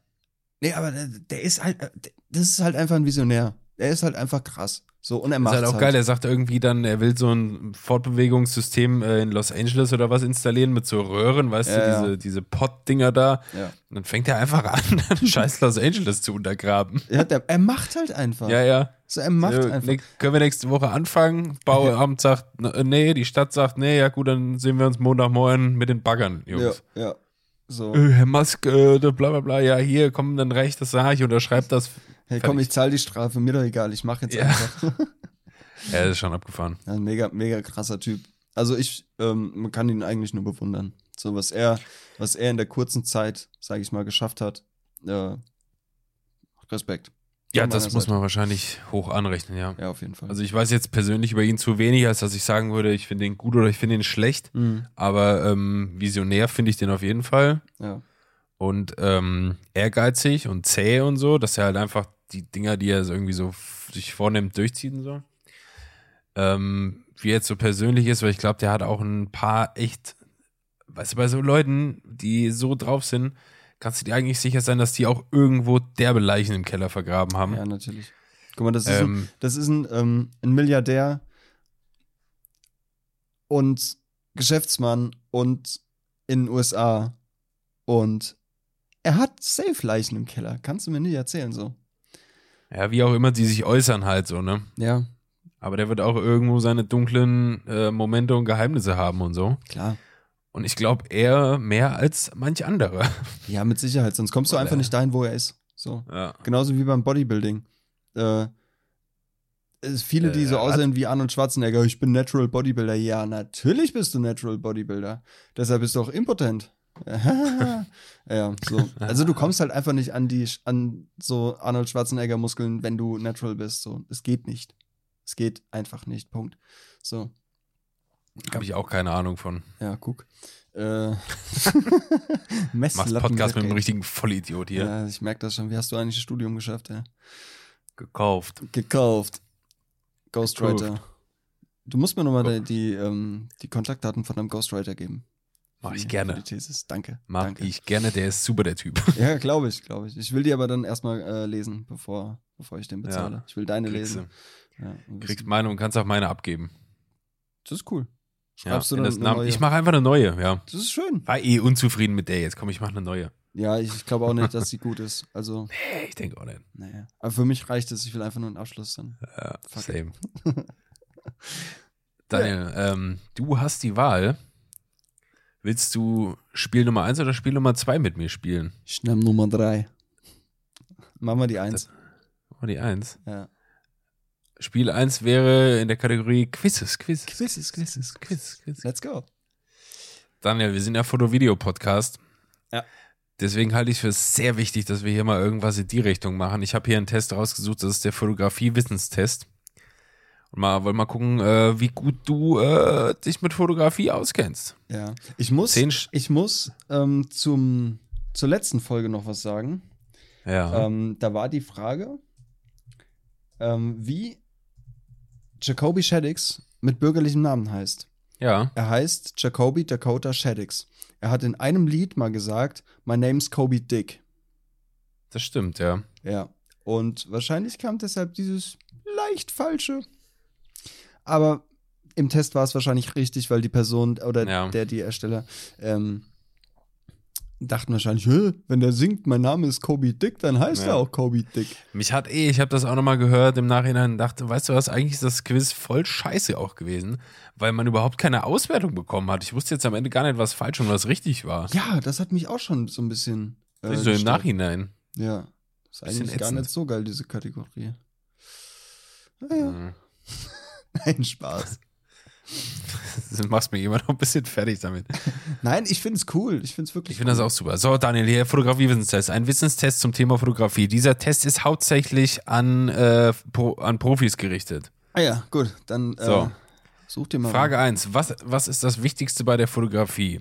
Nee, aber der, der ist halt, äh, der- das ist halt einfach ein Visionär. Der ist halt einfach krass. So, und er Ist macht halt auch geil, er sagt irgendwie dann, er will so ein Fortbewegungssystem äh, in Los Angeles oder was installieren mit so Röhren, weißt Ja, du, ja. diese, diese Pott-Dinger da. Ja. Und dann fängt er einfach an, [laughs] scheiß Los Angeles zu untergraben. Ja, der, er macht halt einfach. Ja, ja. So, er macht Ja, einfach. ne, können wir nächste Woche anfangen? Bauamt sagt, n- nee, die Stadt sagt, nee, ja gut, dann sehen wir uns Montagmorgen mit den Baggern, Ja, Jungs. ja. So. Äh, Herr Musk, äh, bla bla bla, ja, hier, komm, dann recht, das sage ich, unterschreibt das. Hey, komm, ich zahle die Strafe, mir doch egal, ich mache jetzt Ja. einfach. [laughs] [laughs] Ja, das ist schon abgefahren. Ja, ein mega, mega krasser Typ. Also ich, ähm, man kann ihn eigentlich nur bewundern. So was er, was er in der kurzen Zeit, sage ich mal, geschafft hat. Äh, Respekt. Ja, das muss Seite. man wahrscheinlich hoch anrechnen, ja. Ja, auf jeden Fall. Also ich weiß jetzt persönlich über ihn zu wenig, als dass ich sagen würde, ich finde ihn gut oder ich finde ihn schlecht. Mhm. Aber ähm, visionär finde ich den auf jeden Fall. Ja. Und ähm, ehrgeizig und zäh und so, dass er halt einfach die Dinger, die er so irgendwie so sich vornimmt, durchzieht und so. Ähm, wie er jetzt so persönlich ist, weil ich glaube, der hat auch ein paar echt, weißt du, bei so Leuten, die so drauf sind, kannst du dir eigentlich sicher sein, dass die auch irgendwo derbe Leichen im Keller vergraben haben. ja, natürlich. Guck mal, das ist, ein, ähm, das ist ein, ähm, ein Milliardär und Geschäftsmann und in den USA und er hat Safe-Leichen im Keller. Kannst du mir nicht erzählen so. ja, wie auch immer die sich äußern halt so, ne? Ja, Aber der wird auch irgendwo seine dunklen äh, Momente und Geheimnisse haben und so. klar. Und ich glaube, er mehr als manch andere. Ja, mit Sicherheit, sonst kommst du einfach nicht dahin, wo er ist. So. Ja. Genauso wie beim Bodybuilding. Äh, es viele, die Äh, so aussehen wie Arnold Schwarzenegger, ich bin Natural Bodybuilder. Ja, natürlich bist du Natural Bodybuilder. Deshalb bist du auch impotent. [laughs] ja, so. Also du kommst halt einfach nicht an die an so Arnold Schwarzenegger Muskeln, wenn du natural bist. So, es geht nicht. Es geht einfach nicht. Punkt. So, Habe ich auch keine Ahnung von. ja, guck. Äh, [laughs] Machst Podcast mit einem richtigen Vollidiot hier. Ja, ich merke das schon. Wie hast du eigentlich das Studium geschafft, ja? Gekauft. Gekauft. Ghostwriter. Du musst mir nochmal die, die, ähm, die Kontaktdaten von deinem Ghostwriter geben. Mach ich gerne. Danke. Mach danke. ich gerne, der ist super, der Typ. Ja, glaube ich, glaube ich. Ich will die aber dann erstmal äh, lesen, bevor, bevor ich den bezahle. Ja. Ich will deine Kriegst lesen. Ja, Kriegst meine und kannst auch meine abgeben. das ist cool. Ja, Schreibst du dann das eine neue? Ich mache einfach eine neue, ja. Das ist schön. War eh unzufrieden mit der jetzt. Komm, ich mache eine neue. Ja, ich, ich glaube auch nicht, dass sie gut ist. Also, [laughs] Hey, ich denke auch nicht. naja. Aber für mich reicht es. Ich will einfach nur einen Abschluss dann. Ja, Fuck same. [laughs] Daniel, ähm, du hast die Wahl. Willst du Spiel Nummer 1 oder Spiel Nummer 2 mit mir spielen? Ich nehme Nummer drei. Machen wir die Eins. Oh, die 1. Ja. Spiel 1 wäre in der Kategorie Quizzes, Quizzes. Quizzes, Quizzes, Quiz, Quiz. Let's go. Daniel, wir sind ja Foto-Video-Podcast. Ja. Deswegen halte ich für sehr wichtig, dass wir hier mal irgendwas in die Richtung machen. Ich habe hier einen Test rausgesucht, das ist der Fotografie-Wissenstest. Und mal, wollen mal gucken, äh, wie gut du äh, dich mit Fotografie auskennst. Ja. Ich muss, Zehn ich muss ähm, zum, zur letzten Folge noch was sagen. Ja. Ähm, da war die Frage, ähm, wie Jacoby Shaddix mit bürgerlichem Namen heißt. ja. Er heißt Jacoby Dakota Shaddix. Er hat in einem Lied mal gesagt, My name's Kobe Dick. Das stimmt, ja. Ja. Und wahrscheinlich kam deshalb dieses leicht falsche. Aber im Test war es wahrscheinlich richtig, weil die Person oder Ja. der, die Ersteller, ähm, dachten wahrscheinlich, "Hä, wenn der singt, mein Name ist Kobe Dick, dann heißt Ja. er auch Kobe Dick. Mich hat eh, ich habe das auch nochmal gehört im Nachhinein dachte, weißt du was, eigentlich ist das Quiz voll scheiße auch gewesen, weil man überhaupt keine Auswertung bekommen hat. Ich wusste jetzt am Ende gar nicht, was falsch und was richtig war. Ja, das hat mich auch schon so ein bisschen. Äh, so im. Nachhinein. Ja. Ist Bisschen eigentlich gar nicht so geil, diese Kategorie. Naja, Mhm. [laughs] nein, Spaß. Du [laughs] machst mir immer noch ein bisschen fertig damit. Nein, ich finde es cool. Ich finde es wirklich Ich finde das auch super. So, Daniel, hier Fotografie-Wissenstest. Ein Wissenstest zum Thema Fotografie. Dieser Test ist hauptsächlich an, äh, Pro, an Profis gerichtet. Ah ja, gut. Dann äh, So. such dir mal. Frage 1. Was, was ist das Wichtigste bei der Fotografie?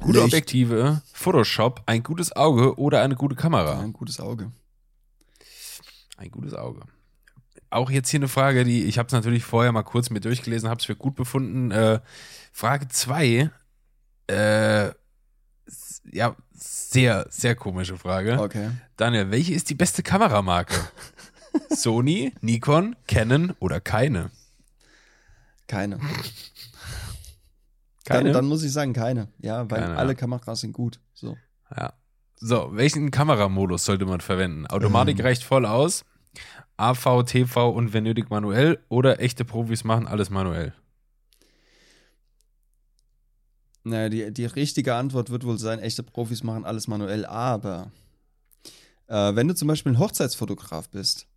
Gute Licht. Objektive, Photoshop, ein gutes Auge oder eine gute Kamera? ein gutes Auge. Ein gutes Auge. Auch jetzt hier eine Frage, die ich habe es natürlich vorher mal kurz mir durchgelesen, habe es für gut befunden. Äh, Frage 2. Äh, ja, sehr, sehr komische Frage. Okay. Daniel, welche ist die beste Kameramarke? [laughs] Sony, Nikon, Canon oder keine? Keine. Keine? Dann, dann muss ich sagen, keine. Ja, weil Keine, alle ja. Kameras sind gut. So. Ja. So, welchen Kameramodus sollte man verwenden? Automatik Ähm. reicht voll aus. AV, TV und wenn nötig manuell oder echte Profis machen alles manuell. Naja, die, die richtige Antwort wird wohl sein, echte Profis machen alles manuell, aber äh, wenn du zum Beispiel ein Hochzeitsfotograf bist,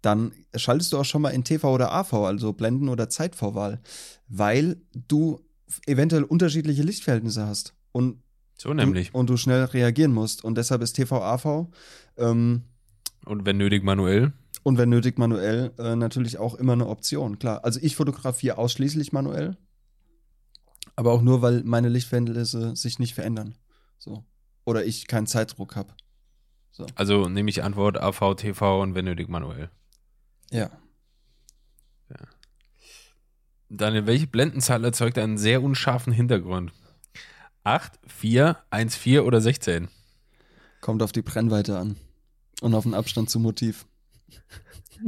dann schaltest du auch schon mal in TV oder AV, also Blenden- oder Zeitvorwahl, weil du eventuell unterschiedliche Lichtverhältnisse hast und, So nämlich. und, und du schnell reagieren musst. Und deshalb ist TV, AV ähm, Und wenn nötig manuell. Und wenn nötig manuell äh, natürlich auch immer eine Option, klar. Also ich fotografiere ausschließlich manuell, aber auch nur, weil meine Lichtverhältnisse sich nicht verändern. So. Oder ich keinen Zeitdruck habe. Also nehme ich Antwort AV, TV und wenn nötig manuell. Ja. Daniel, welche Blendenzahl erzeugt einen sehr unscharfen Hintergrund? 8, 4, 1, 4 oder 16? Kommt auf die Brennweite an. Und auf den Abstand zum Motiv.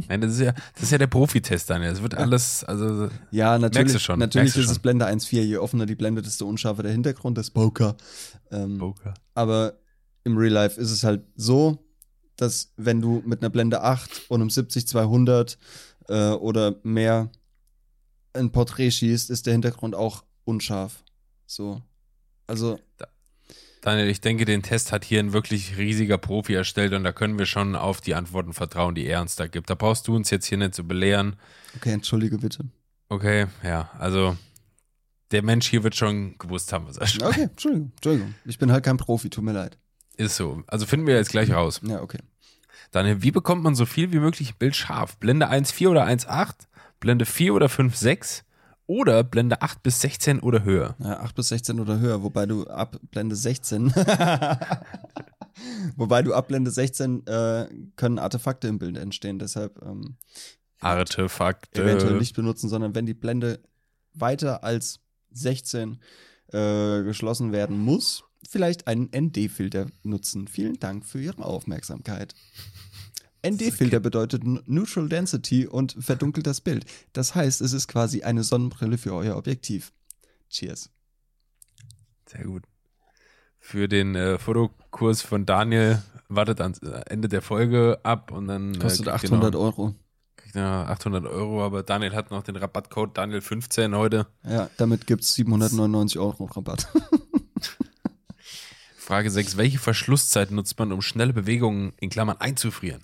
Nein, das ist ja, das ist ja der Profitest, Daniel. Es wird alles, also Ja, natürlich, du schon, natürlich ist es. Blende 1.4. Je offener die Blende, desto unscharfer der Hintergrund, das Poker. Ähm, Poker. Aber im Real Life ist es halt so, dass wenn du mit einer Blende 8 und einem 70-200 äh, oder mehr ein Porträt schießt, ist der Hintergrund auch unscharf. So. Also, Daniel, ich denke, den Test hat hier ein wirklich riesiger Profi erstellt und da können wir schon auf die Antworten vertrauen, die er uns da gibt. Da brauchst du uns jetzt hier nicht zu belehren. okay, entschuldige bitte. Okay, ja, also der Mensch hier wird schon gewusst haben, was er schreibt. Okay, Entschuldigung, Entschuldigung. Ich bin halt kein Profi, tut mir leid. Ist so. Also finden wir jetzt gleich raus. Ja, okay. Daniel, wie bekommt man so viel wie möglich im Bild scharf? Blende 1,4 oder 1,8? Blende 4 oder 5,6? Oder Blende 8 bis 16 oder höher? Ja, 8 bis 16 oder höher, wobei du ab Blende 16 wobei du ab Blende 16 äh, können Artefakte im Bild entstehen, deshalb ähm, Artefakte. eventuell nicht benutzen, sondern wenn die Blende weiter als 16 äh, geschlossen werden muss, vielleicht einen ND-Filter nutzen. Vielen Dank für Ihre Aufmerksamkeit. ND-Filter bedeutet Neutral Density und verdunkelt das Bild. Das heißt, es ist quasi eine Sonnenbrille für euer Objektiv. Cheers. Sehr gut. Für den äh, Fotokurs von Daniel wartet ans Ende der Folge ab und dann Kostet äh, ihr 800 noch, Euro. noch 800 Euro, aber Daniel hat noch den Rabattcode Daniel15 heute. Ja, damit gibt es 799 Euro Rabatt. [laughs] Frage 6. Welche Verschlusszeit nutzt man, um schnelle Bewegungen in Klammern einzufrieren?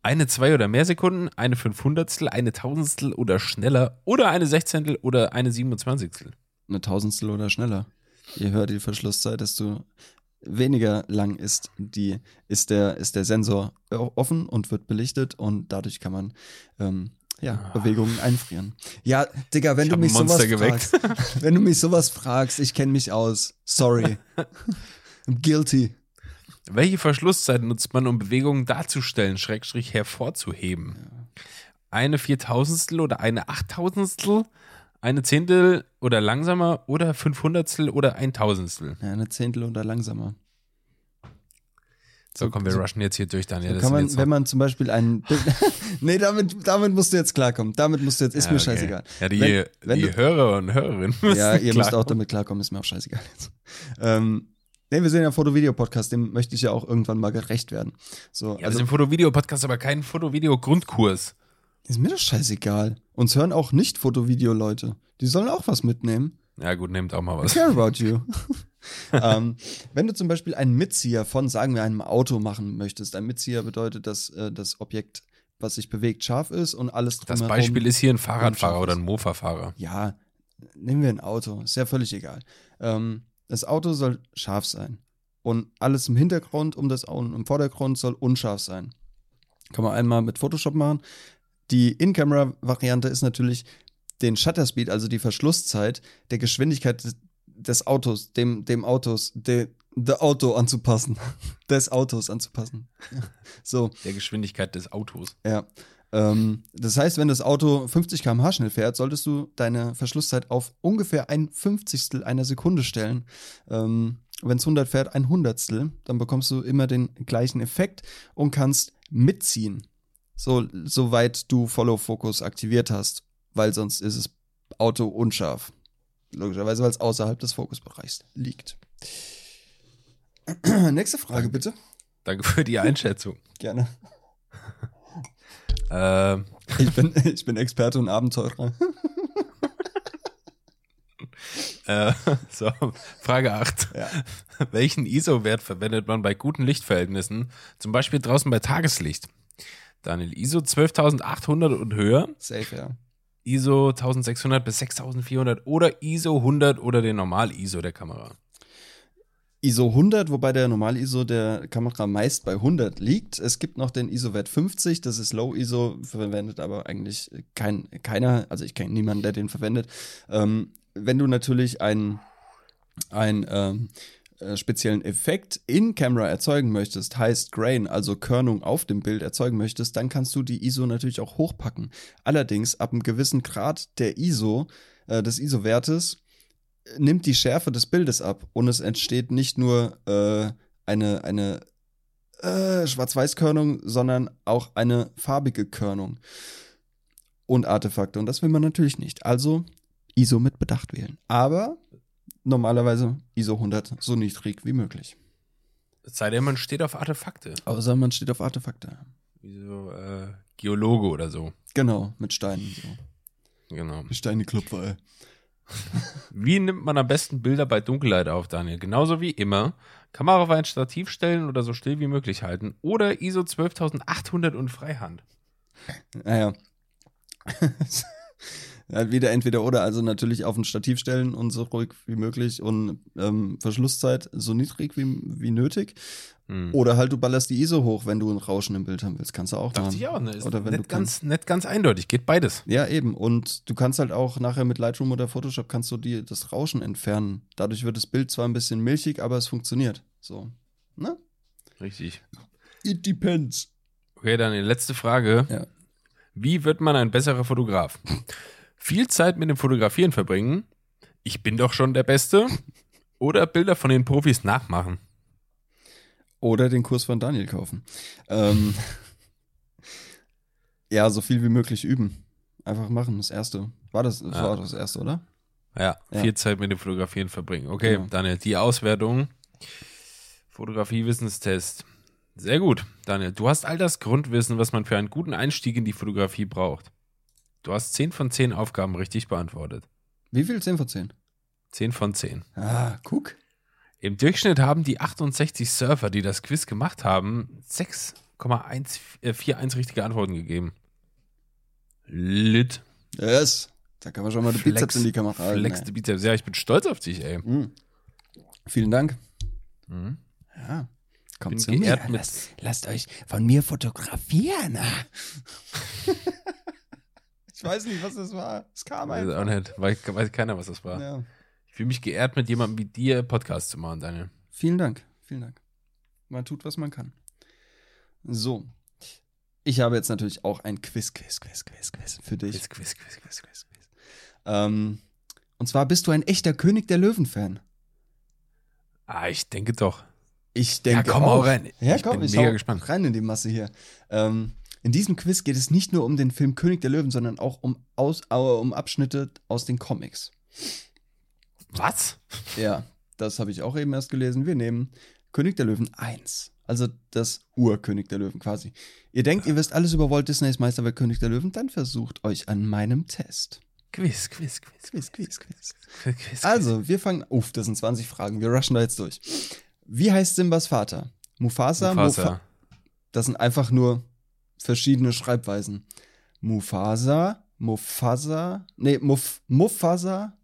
Eine, zwei oder mehr Sekunden, eine Fünfhundertstel, eine Tausendstel oder schneller oder eine Sechzehntel oder eine Siebenundzwanzigstel? Eine Tausendstel oder schneller. Je höher die Verschlusszeit, desto weniger lang ist die, ist der, ist der Sensor offen und wird belichtet und dadurch kann man ähm, ja, Bewegungen einfrieren. Ja, Digga, wenn Ich du mich sowas geweckt. fragst, [laughs] wenn du mich sowas fragst, ich kenne mich aus. Sorry. [laughs] I'm guilty. Welche Verschlusszeit nutzt man, um Bewegungen darzustellen, Schrägstrich hervorzuheben? Eine Viertausendstel oder eine Achttausendstel? Eine Zehntel oder langsamer oder Fünfhundertstel oder ein Tausendstel? Ja, eine Zehntel oder langsamer. So, komm, wir rushen jetzt hier durch, Daniel. So man, wenn man zum Beispiel ein [laughs] Bild. [laughs] nee, damit, damit musst du jetzt klarkommen. Damit musst du jetzt, ist Ja, mir okay. scheißegal. Ja, die, Wenn- wenn die du- Hörer und Hörerinnen müssen Ja, ihr müsst klar- auch damit klarkommen, ist mir auch scheißegal jetzt. Ähm, nee, wir sind ja Foto-Video-Podcast, dem möchte ich ja auch irgendwann mal gerecht werden. So, Ja, wir also sind Foto-Video-Podcast, aber kein Foto-Video-Grundkurs. ist mir doch scheißegal. Uns hören auch nicht Foto-Video-Leute. Die sollen auch was mitnehmen. Ja, gut, nehmt auch mal I was. care about you. [laughs] ähm, wenn du zum Beispiel einen Mitzieher von, sagen wir, einem Auto machen möchtest, ein Mitzieher bedeutet, dass äh, das Objekt, was sich bewegt, scharf ist und alles Das drumherum- Beispiel ist hier ein Fahrradfahrer oder ein Mofa-Fahrer. Ja, nehmen wir ein Auto, ist ja völlig egal. Ähm, das Auto soll scharf sein. Und alles im Hintergrund um das Auto, im Vordergrund soll unscharf sein. Kann man einmal mit Photoshop machen. Die In-Camera-Variante ist natürlich den Shutter Speed, also die Verschlusszeit der Geschwindigkeit des, des Autos, dem, dem Autos, de, de Auto anzupassen. [laughs] des Autos anzupassen. So. Der Geschwindigkeit des Autos. Ja. Ähm, das heißt, wenn das Auto 50 km/h schnell fährt, solltest du deine Verschlusszeit auf ungefähr ein Fünfzigstel einer Sekunde stellen. Ähm, wenn es 100 fährt, ein Hundertstel. Dann bekommst du immer den gleichen Effekt und kannst mitziehen. So, soweit du Follow Focus aktiviert hast, weil sonst ist das Auto unscharf. Logischerweise, weil es außerhalb des Fokusbereichs liegt. [clears throat] Nächste Frage, bitte. Danke für die Einschätzung. Gerne. [laughs] ähm, Ich bin, [laughs] ich bin Experte und Abenteurer. [laughs] äh, so, Frage 8. Ja. [laughs] Welchen ISO-Wert verwendet man bei guten Lichtverhältnissen, zum Beispiel draußen bei Tageslicht? Daniel, ISO 12800 und höher, Safe, ja. ISO 1600 bis 6400 oder ISO 100 oder den Normal-ISO der Kamera? ISO 100, wobei der normale ISO der Kamera meist bei 100 liegt. Es gibt noch den ISO-Wert 50, das ist Low ISO, verwendet aber eigentlich kein, keiner, also ich kenne niemanden, der den verwendet. Ähm, wenn du natürlich einen, ähm, äh, speziellen Effekt in Camera erzeugen möchtest, heißt Grain, also Körnung auf dem Bild erzeugen möchtest, dann kannst du die ISO natürlich auch hochpacken. Allerdings ab einem gewissen Grad der ISO, äh, des ISO-Wertes, nimmt die Schärfe des Bildes ab und es entsteht nicht nur äh, eine, eine äh, Schwarz-Weiß-Körnung, sondern auch eine farbige Körnung und Artefakte. Und das will man natürlich nicht. Also ISO mit Bedacht wählen. Aber normalerweise ISO 100 so niedrig wie möglich. Es sei denn, man steht auf Artefakte. Außer man steht auf Artefakte. Wie so äh, Geologe oder so. Genau, mit Steinen. So. Genau. Steine Klopfer, ey. Wie nimmt man am besten Bilder bei Dunkelheit auf, Daniel? Genauso wie immer. Kamera auf ein Stativ stellen oder so still wie möglich halten. Oder ISO 12800 und Freihand. Naja. ja, [laughs] wieder entweder oder, also natürlich auf ein Stativ stellen und so ruhig wie möglich und ähm, Verschlusszeit so niedrig wie, wie nötig. Hm. Oder halt du ballerst die ISO hoch, wenn du ein Rauschen im Bild haben willst. Kannst du auch Dachte machen. ich auch, ne? Ist Oder wenn du nicht, ganz, nicht ganz eindeutig. Geht beides. Ja, eben. Und du kannst halt auch nachher mit Lightroom oder Photoshop kannst du dir das Rauschen entfernen. Dadurch wird das Bild zwar ein bisschen milchig, aber es funktioniert. So. Ne? Richtig. It depends. Okay, Daniel, letzte Frage. Ja. Wie wird man ein besserer Fotograf? [laughs] Viel Zeit mit dem Fotografieren verbringen, ich bin doch schon der Beste. [laughs] Oder Bilder von den Profis nachmachen. Oder den Kurs von Daniel kaufen. Ähm, [laughs] ja, so viel wie möglich üben. Einfach machen, das erste. War das, das Ja. war das erste, oder? Ja, Ja. viel Zeit mit dem Fotografieren verbringen. Okay, Genau. Daniel, die Auswertung. Fotografie-Wissenstest. Sehr gut, Daniel. Du hast all das Grundwissen, was man für einen guten Einstieg in die Fotografie braucht. Du hast 10 von 10 Aufgaben richtig beantwortet. Wie viel? 10 von 10? 10 von 10. Ah, guck. Im Durchschnitt haben die 68 Surfer, die das Quiz gemacht haben, 6,41 richtige Antworten gegeben. Lit. Yes. Da kann man schon mal die Flex- Bizeps in die Kamera halten. Flex the Bizeps. Ja, ich bin stolz auf dich, ey. Mhm. Vielen Dank. Mhm. Ja. Kommt Bin zu mir. Lasst, lasst euch von mir fotografieren. [laughs] ich weiß nicht, was das war. Es kam Weiß auch einfach. nicht. Weiß, weiß keiner, was das war. Ja. Ich fühle mich geehrt, mit jemandem wie dir Podcast zu machen, Daniel. Vielen Dank. Vielen Dank. Man tut, was man kann. So. Ich habe jetzt natürlich auch ein Quiz, Quiz, Quiz, Quiz, Quiz für dich. Quiz, Quiz, Quiz, Quiz, Quiz, Quiz. Ähm, und zwar bist du ein echter König der Löwen-Fan. Ah, ich denke doch. Ich denke komm, auch. rein. Ja, Ich komm, bin ich mega gespannt. rein in die Masse hier. Ähm, in diesem Quiz geht es nicht nur um den Film König der Löwen, sondern auch um, aus, äh, um Abschnitte aus den Comics. Was? Ja, das habe ich auch eben erst gelesen. Wir nehmen König der Löwen 1. Also das Urkönig der Löwen quasi. Ihr denkt, ihr wisst alles über Walt Disneys Meisterwerk König der Löwen, dann versucht euch an meinem Test. Quiz, Quiz, Quiz, Quiz, Quiz, Quiz. Quiz, Quiz. [laughs] Also, wir fangen. Uff, das sind 20 Fragen. Wir rushen da jetzt durch. Wie heißt Simbas Vater? Mufasa? Mufasa. Mufa das sind einfach nur verschiedene Schreibweisen. Mufasa, Mufasa, nee, Muf, Mufasa,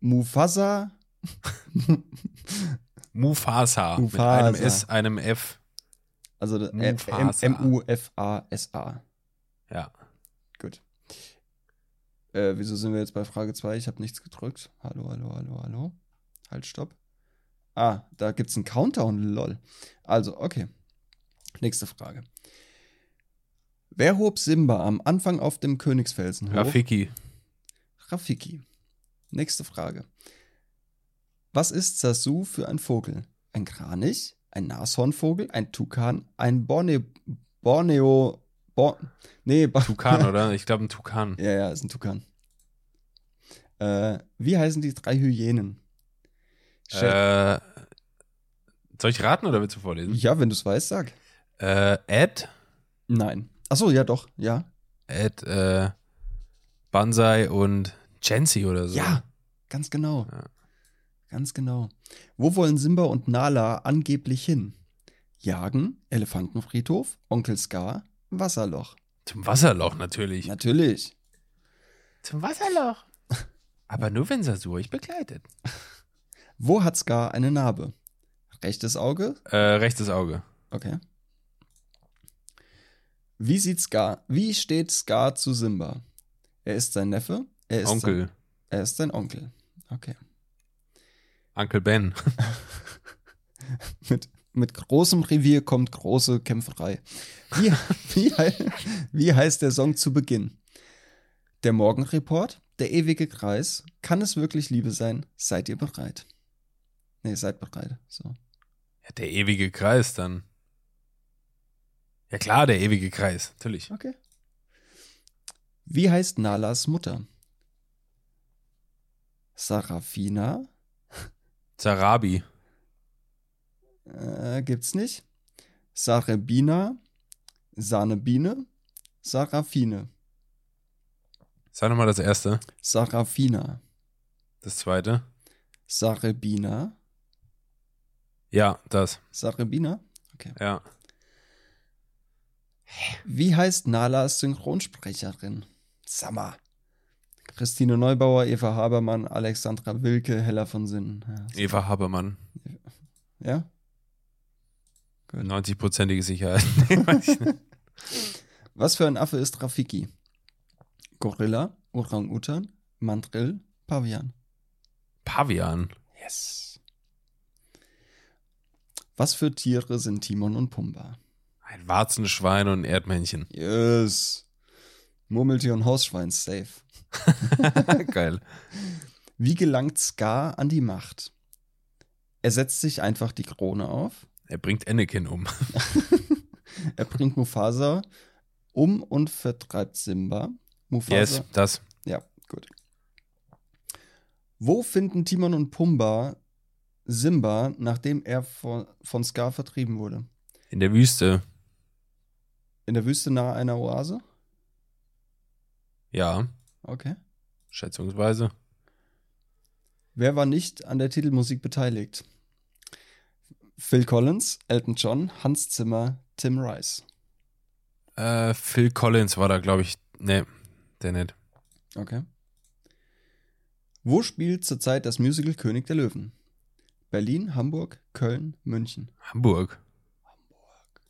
Mufasa, [laughs] Mufasa. Mit Mufasa. einem S, einem F. also M- Mufasa. Ja. Gut. Äh, wieso sind wir jetzt bei Frage 2? Ich habe nichts gedrückt. Hallo, hallo, hallo, hallo. Halt, stopp. Ah, da gibt's einen Countdown, lol. Also, okay. Nächste Frage. Wer hob Simba am Anfang auf dem Königsfelsen hoch? Rafiki. Rafiki. Nächste Frage. Was ist Sasu für ein Vogel? Ein Kranich, ein Nashornvogel, ein Tukan, ein Borneo, Borneo, Bor nee, Ba- Tukan, [laughs] oder? Ich glaube, ein Tukan. Ja, ja, ist ein Tukan. Äh, wie heißen die drei Hyänen? Sha- Äh, soll ich raten oder willst du vorlesen? ja, wenn du es weißt, sag. Äh, Ed, Nein. Achso, ja, doch, ja. Ed, äh, Banzai und Chancy oder so. Ja, ganz genau. Ja. Ganz genau. Wo wollen Simba und Nala angeblich hin? Jagen, Elefantenfriedhof, Onkel Scar, Wasserloch. Zum Wasserloch natürlich. Natürlich. Zum Wasserloch. [laughs] Aber nur wenn Sasu euch begleitet. [laughs] Wo hat Scar eine Narbe? Rechtes Auge? Äh, rechtes Auge. Okay. Wie sieht Scar, wie steht Scar zu Simba? Er ist sein Neffe? Er ist Onkel. Sein, er ist sein Onkel. Okay. Onkel Ben. [laughs] Mit, mit großem Revier kommt große Kämpferei. Wie, wie, wie heißt der Song zu Beginn? Der Morgenreport, der ewige Kreis, kann es wirklich Liebe sein? Seid ihr bereit? Nee, seid bereit. So. Ja, der ewige Kreis dann. Ja klar, der ewige Kreis. Natürlich. Okay. Wie heißt Nalas Mutter? Sarafina? Sarabi. Äh, gibt's nicht. Sarebina? Sanebine? Sarafine? Sag nochmal das erste. Sarafina? Das zweite. Sarebina? Ja, das. Sarebina? Ja. Wie heißt Nalas Synchronsprecherin? Sammer. Christine Neubauer, Eva Habermann, Alexandra Wilke, Hella von Sinnen. Ja. Eva Habermann. ja? 90-prozentige Sicherheit. [laughs] Was für ein Affe ist Rafiki? Gorilla, Orang-Utan, Mandrill, Pavian. Pavian. Yes. Was für Tiere sind Timon und Pumba? Ein Warzenschwein und ein Erdmännchen. Yes. Murmeltier und Hausschwein, safe. [laughs] Geil. Wie gelangt Scar an die Macht? Er setzt sich einfach die Krone auf. Er bringt Anakin um. [laughs] Er bringt Mufasa um und vertreibt Simba. Mufasa. Yes, das. Ja, gut. Wo finden Timon und Pumba Simba, nachdem er von, von Scar vertrieben wurde? In der Wüste. In der Wüste nahe einer Oase? Ja, Okay. schätzungsweise. Wer war nicht an der Titelmusik beteiligt? Phil Collins, Elton John, Hans Zimmer, Tim Rice. Äh, Phil Collins war da, glaube ich. Nee, der nicht. Okay. Wo spielt zurzeit das Musical König der Löwen? Berlin, Hamburg, Köln, München. Hamburg. Hamburg.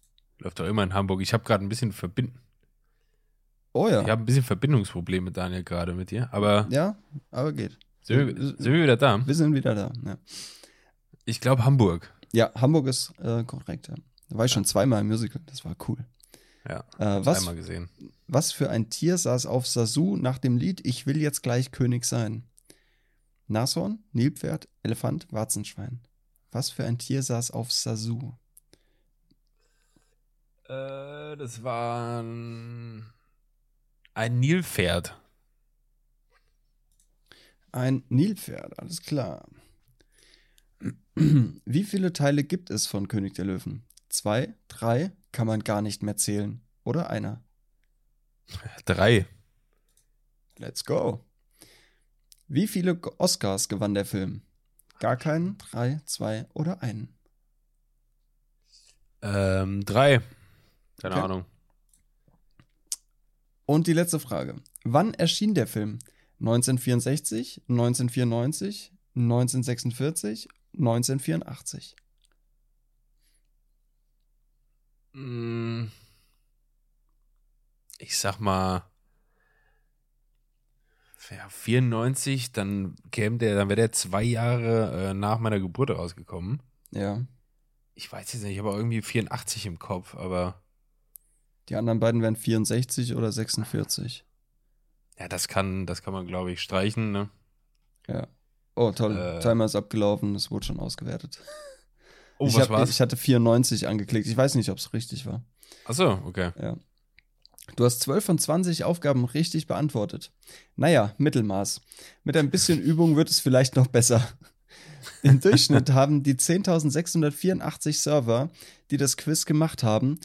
Läuft doch immer in Hamburg. Ich habe gerade ein bisschen Verbind Oh ja. ich habe ein bisschen Verbindungsprobleme, Daniel, gerade mit dir. Aber Ja, aber geht. sind, wir, sind wir wieder da? Wir sind wieder da. Ja, Ich glaube Hamburg. ja Hamburg ist äh, korrekt. Ja. Da war ich schon zweimal im Musical. Das war cool. Ja, Äh, was, einmal gesehen. was für ein Tier saß auf Sasu nach dem Lied Ich will jetzt gleich König sein? Nashorn, Nilpferd, Elefant, Warzenschwein. Was für ein Tier saß auf Sasu? Äh, das war ein, Nilpferd. Ein Nilpferd, alles klar. Wie viele Teile gibt es von König der Löwen? Zwei, drei, kann man gar nicht mehr zählen. Oder einer? Drei. Let's go. Wie viele Oscars gewann der Film? Gar keinen, drei, zwei oder einen? Ähm, drei. Keine Okay. Ahnung. Und die letzte Frage. Wann erschien der Film? 1964, 1994, 1946, 1984? Mm, Ich sag mal, ja, 94, dann käme der, dann wäre der zwei Jahre äh, nach meiner Geburt rausgekommen. Ja. Ich weiß jetzt nicht, ich habe irgendwie 84 im Kopf, aber Die anderen beiden wären 64 oder 46. ja, das kann, das kann man, glaube ich, streichen, ne? Ja. Oh, toll. Äh. Timer ist abgelaufen. Es wurde schon ausgewertet. Oh, ich, was hab, war's? ich hatte 94 angeklickt. Ich weiß nicht, ob es richtig war. Achso, okay. Ja. Du hast 12 von 20 Aufgaben richtig beantwortet. Naja, Mittelmaß. Mit ein bisschen [laughs] Übung wird es vielleicht noch besser. Im Durchschnitt [laughs] haben die 10.684 Server, die das Quiz gemacht haben,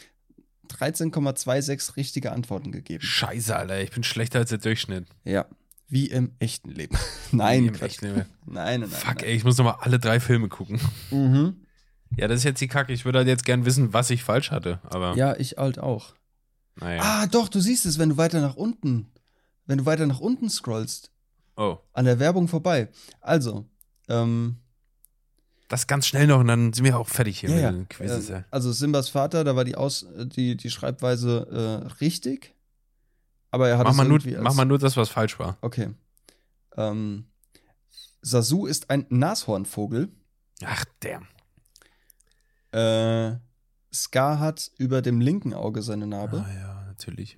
13,26 richtige Antworten gegeben. Scheiße, Alter, ich bin schlechter als der Durchschnitt. Ja, wie im echten Leben. [laughs] nein, Wie im echten Leben. nein, nein, nein. Fuck, nein. ey, ich muss nochmal alle drei Filme gucken. Mhm. Ja, das ist jetzt die Kacke. Ich würde halt jetzt gern wissen, was ich falsch hatte, aber Ja, ich halt auch. naja. Ah, doch, du siehst es, wenn du weiter nach unten, wenn du weiter nach unten scrollst, Oh, an der Werbung vorbei. Also, ähm, das ganz schnell noch und dann sind wir auch fertig hier ja, mit ja. den Quizzes. Äh, also Simbas Vater, da war die Aus, die, die Schreibweise äh, richtig, aber er hat Mach mal, nur, mach mal nur das, was falsch war. Okay. Ähm, Sasu ist ein Nashornvogel. Ach, damn. Äh, Scar hat über dem linken Auge seine Narbe. Ah, ja, natürlich.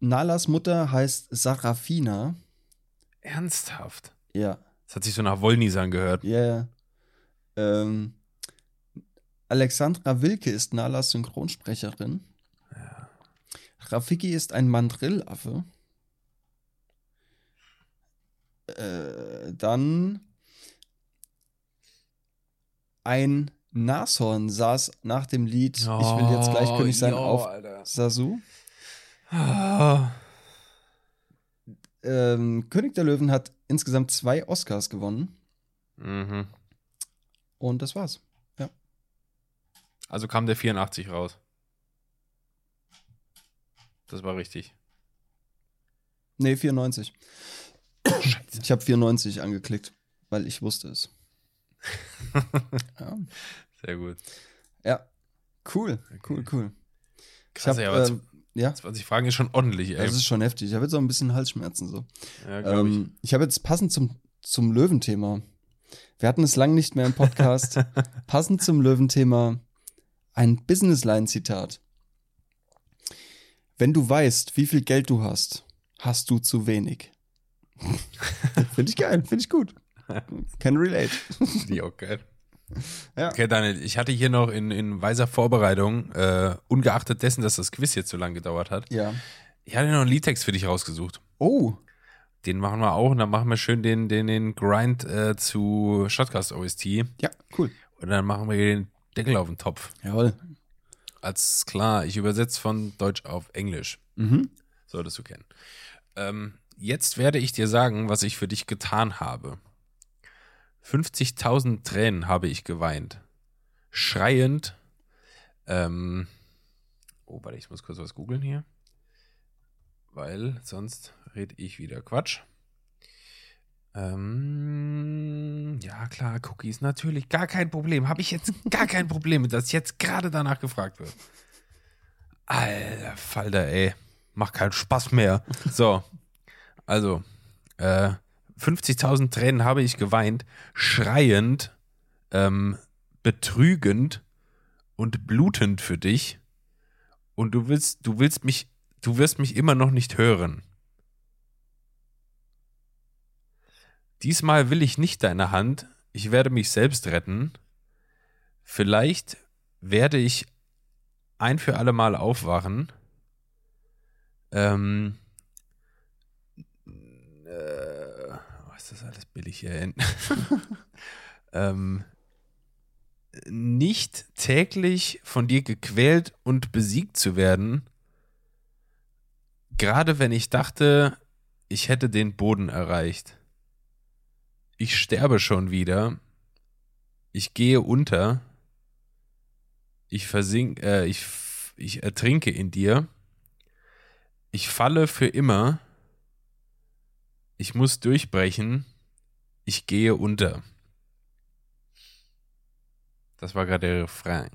Nalas Mutter heißt Sarafina. Ernsthaft? Ja. Das hat sich so nach Wollnies angehört. Ja, ja. Ähm, Alexandra Wilke ist Nalas Synchronsprecherin. Rafiki ist ein Mandrillaffe. Äh, dann ein Nashorn saß nach dem Lied Ich will jetzt gleich Oh, König sein auf Alter. Sasu. Ah. Ähm, König der Löwen hat insgesamt zwei Oscars gewonnen. Mhm. Und das war's. Also kam der 84 raus. Das war richtig. Nee, 94. Scheiße. Ich habe 94 angeklickt, weil ich wusste es. [laughs] ja. Sehr gut. ja, cool, cool, cool. Ich Krass, hab, ey, aber ähm, ja, 20 Fragen ist schon ordentlich, ey. das ist schon heftig. Ich habe jetzt auch ein bisschen Halsschmerzen so. ja, glaub ich. Ähm, ich habe jetzt passend zum, zum Löwenthema. Wir hatten es lang nicht mehr im Podcast. [laughs] passend zum Löwenthema ein Businessline-Zitat. Wenn du weißt, wie viel Geld du hast, hast du zu wenig. [laughs] Finde ich geil, finde ich gut. Can relate. Die auch geil. Ja. Okay, Daniel, ich hatte hier noch in, in weiser Vorbereitung, äh, ungeachtet dessen, dass das Quiz jetzt so lange gedauert hat, Ja. ich hatte noch einen Liedtext für dich rausgesucht. Oh, Den machen wir auch und dann machen wir schön den, den, den Grind äh, zu Shotcast OST ja, cool. und dann machen wir den Deckel auf den Topf. Jawohl. Als klar, ich übersetze von Deutsch auf Englisch. Mhm. Solltest du kennen. Ähm, jetzt werde ich dir sagen, was ich für dich getan habe. 50.000 Tränen habe ich geweint. Schreiend. Ähm, oh, warte, ich muss kurz was googeln hier. Weil sonst rede ich wieder Quatsch. Ähm, ja, klar, Cookies, natürlich, gar kein Problem. Habe ich jetzt gar kein Problem mit, dass jetzt gerade danach gefragt wird. Alter Falter, ey. Macht keinen Spaß mehr. So. Also, äh, 50.000 Tränen habe ich geweint, schreiend, ähm, betrügend und blutend für dich. Und du willst, du willst mich, du wirst mich immer noch nicht hören. Diesmal will ich nicht deine Hand, ich werde mich selbst retten. Vielleicht werde ich ein für alle Mal aufwachen. Ähm, äh, oh, ist das alles billig hier? [laughs] ähm, nicht täglich von dir gequält und besiegt zu werden, gerade wenn ich dachte, ich hätte den Boden erreicht. Ich sterbe schon wieder. Ich gehe unter. Ich versink, äh, ich, ich ertrinke in dir. Ich falle für immer. Ich muss durchbrechen. Ich gehe unter. Das war gerade der Refrain.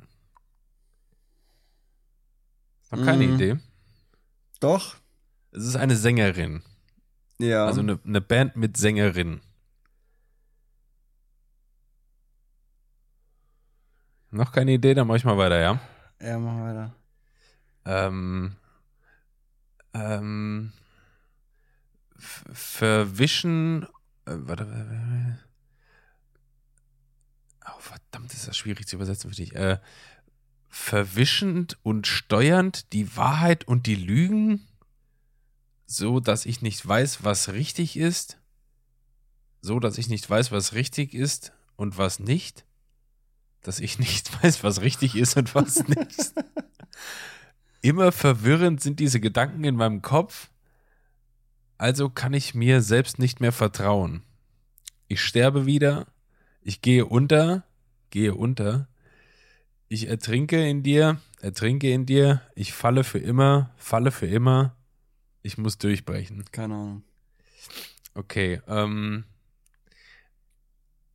Noch keine Mhm. Idee. Doch. Es ist eine Sängerin. Ja. Also eine, eine Band mit Sängerin. Noch keine Idee, dann mach ich mal weiter, ja? ja, wir weiter. Ähm, ähm, verwischen, äh, warte, äh, oh, verdammt, ist das schwierig zu übersetzen für dich. Äh, verwischend und steuernd die Wahrheit und die Lügen, so dass ich nicht weiß, was richtig ist, so dass ich nicht weiß, was richtig ist und was nicht, dass ich [laughs] nicht weiß, was richtig ist und was nicht. [laughs] Immer verwirrend sind diese Gedanken in meinem Kopf, also kann ich mir selbst nicht mehr vertrauen. Ich sterbe wieder, ich gehe unter, gehe unter, ich ertrinke in dir, ertrinke in dir, ich falle für immer, falle für immer, ich muss durchbrechen. Keine Ahnung. Okay, ähm,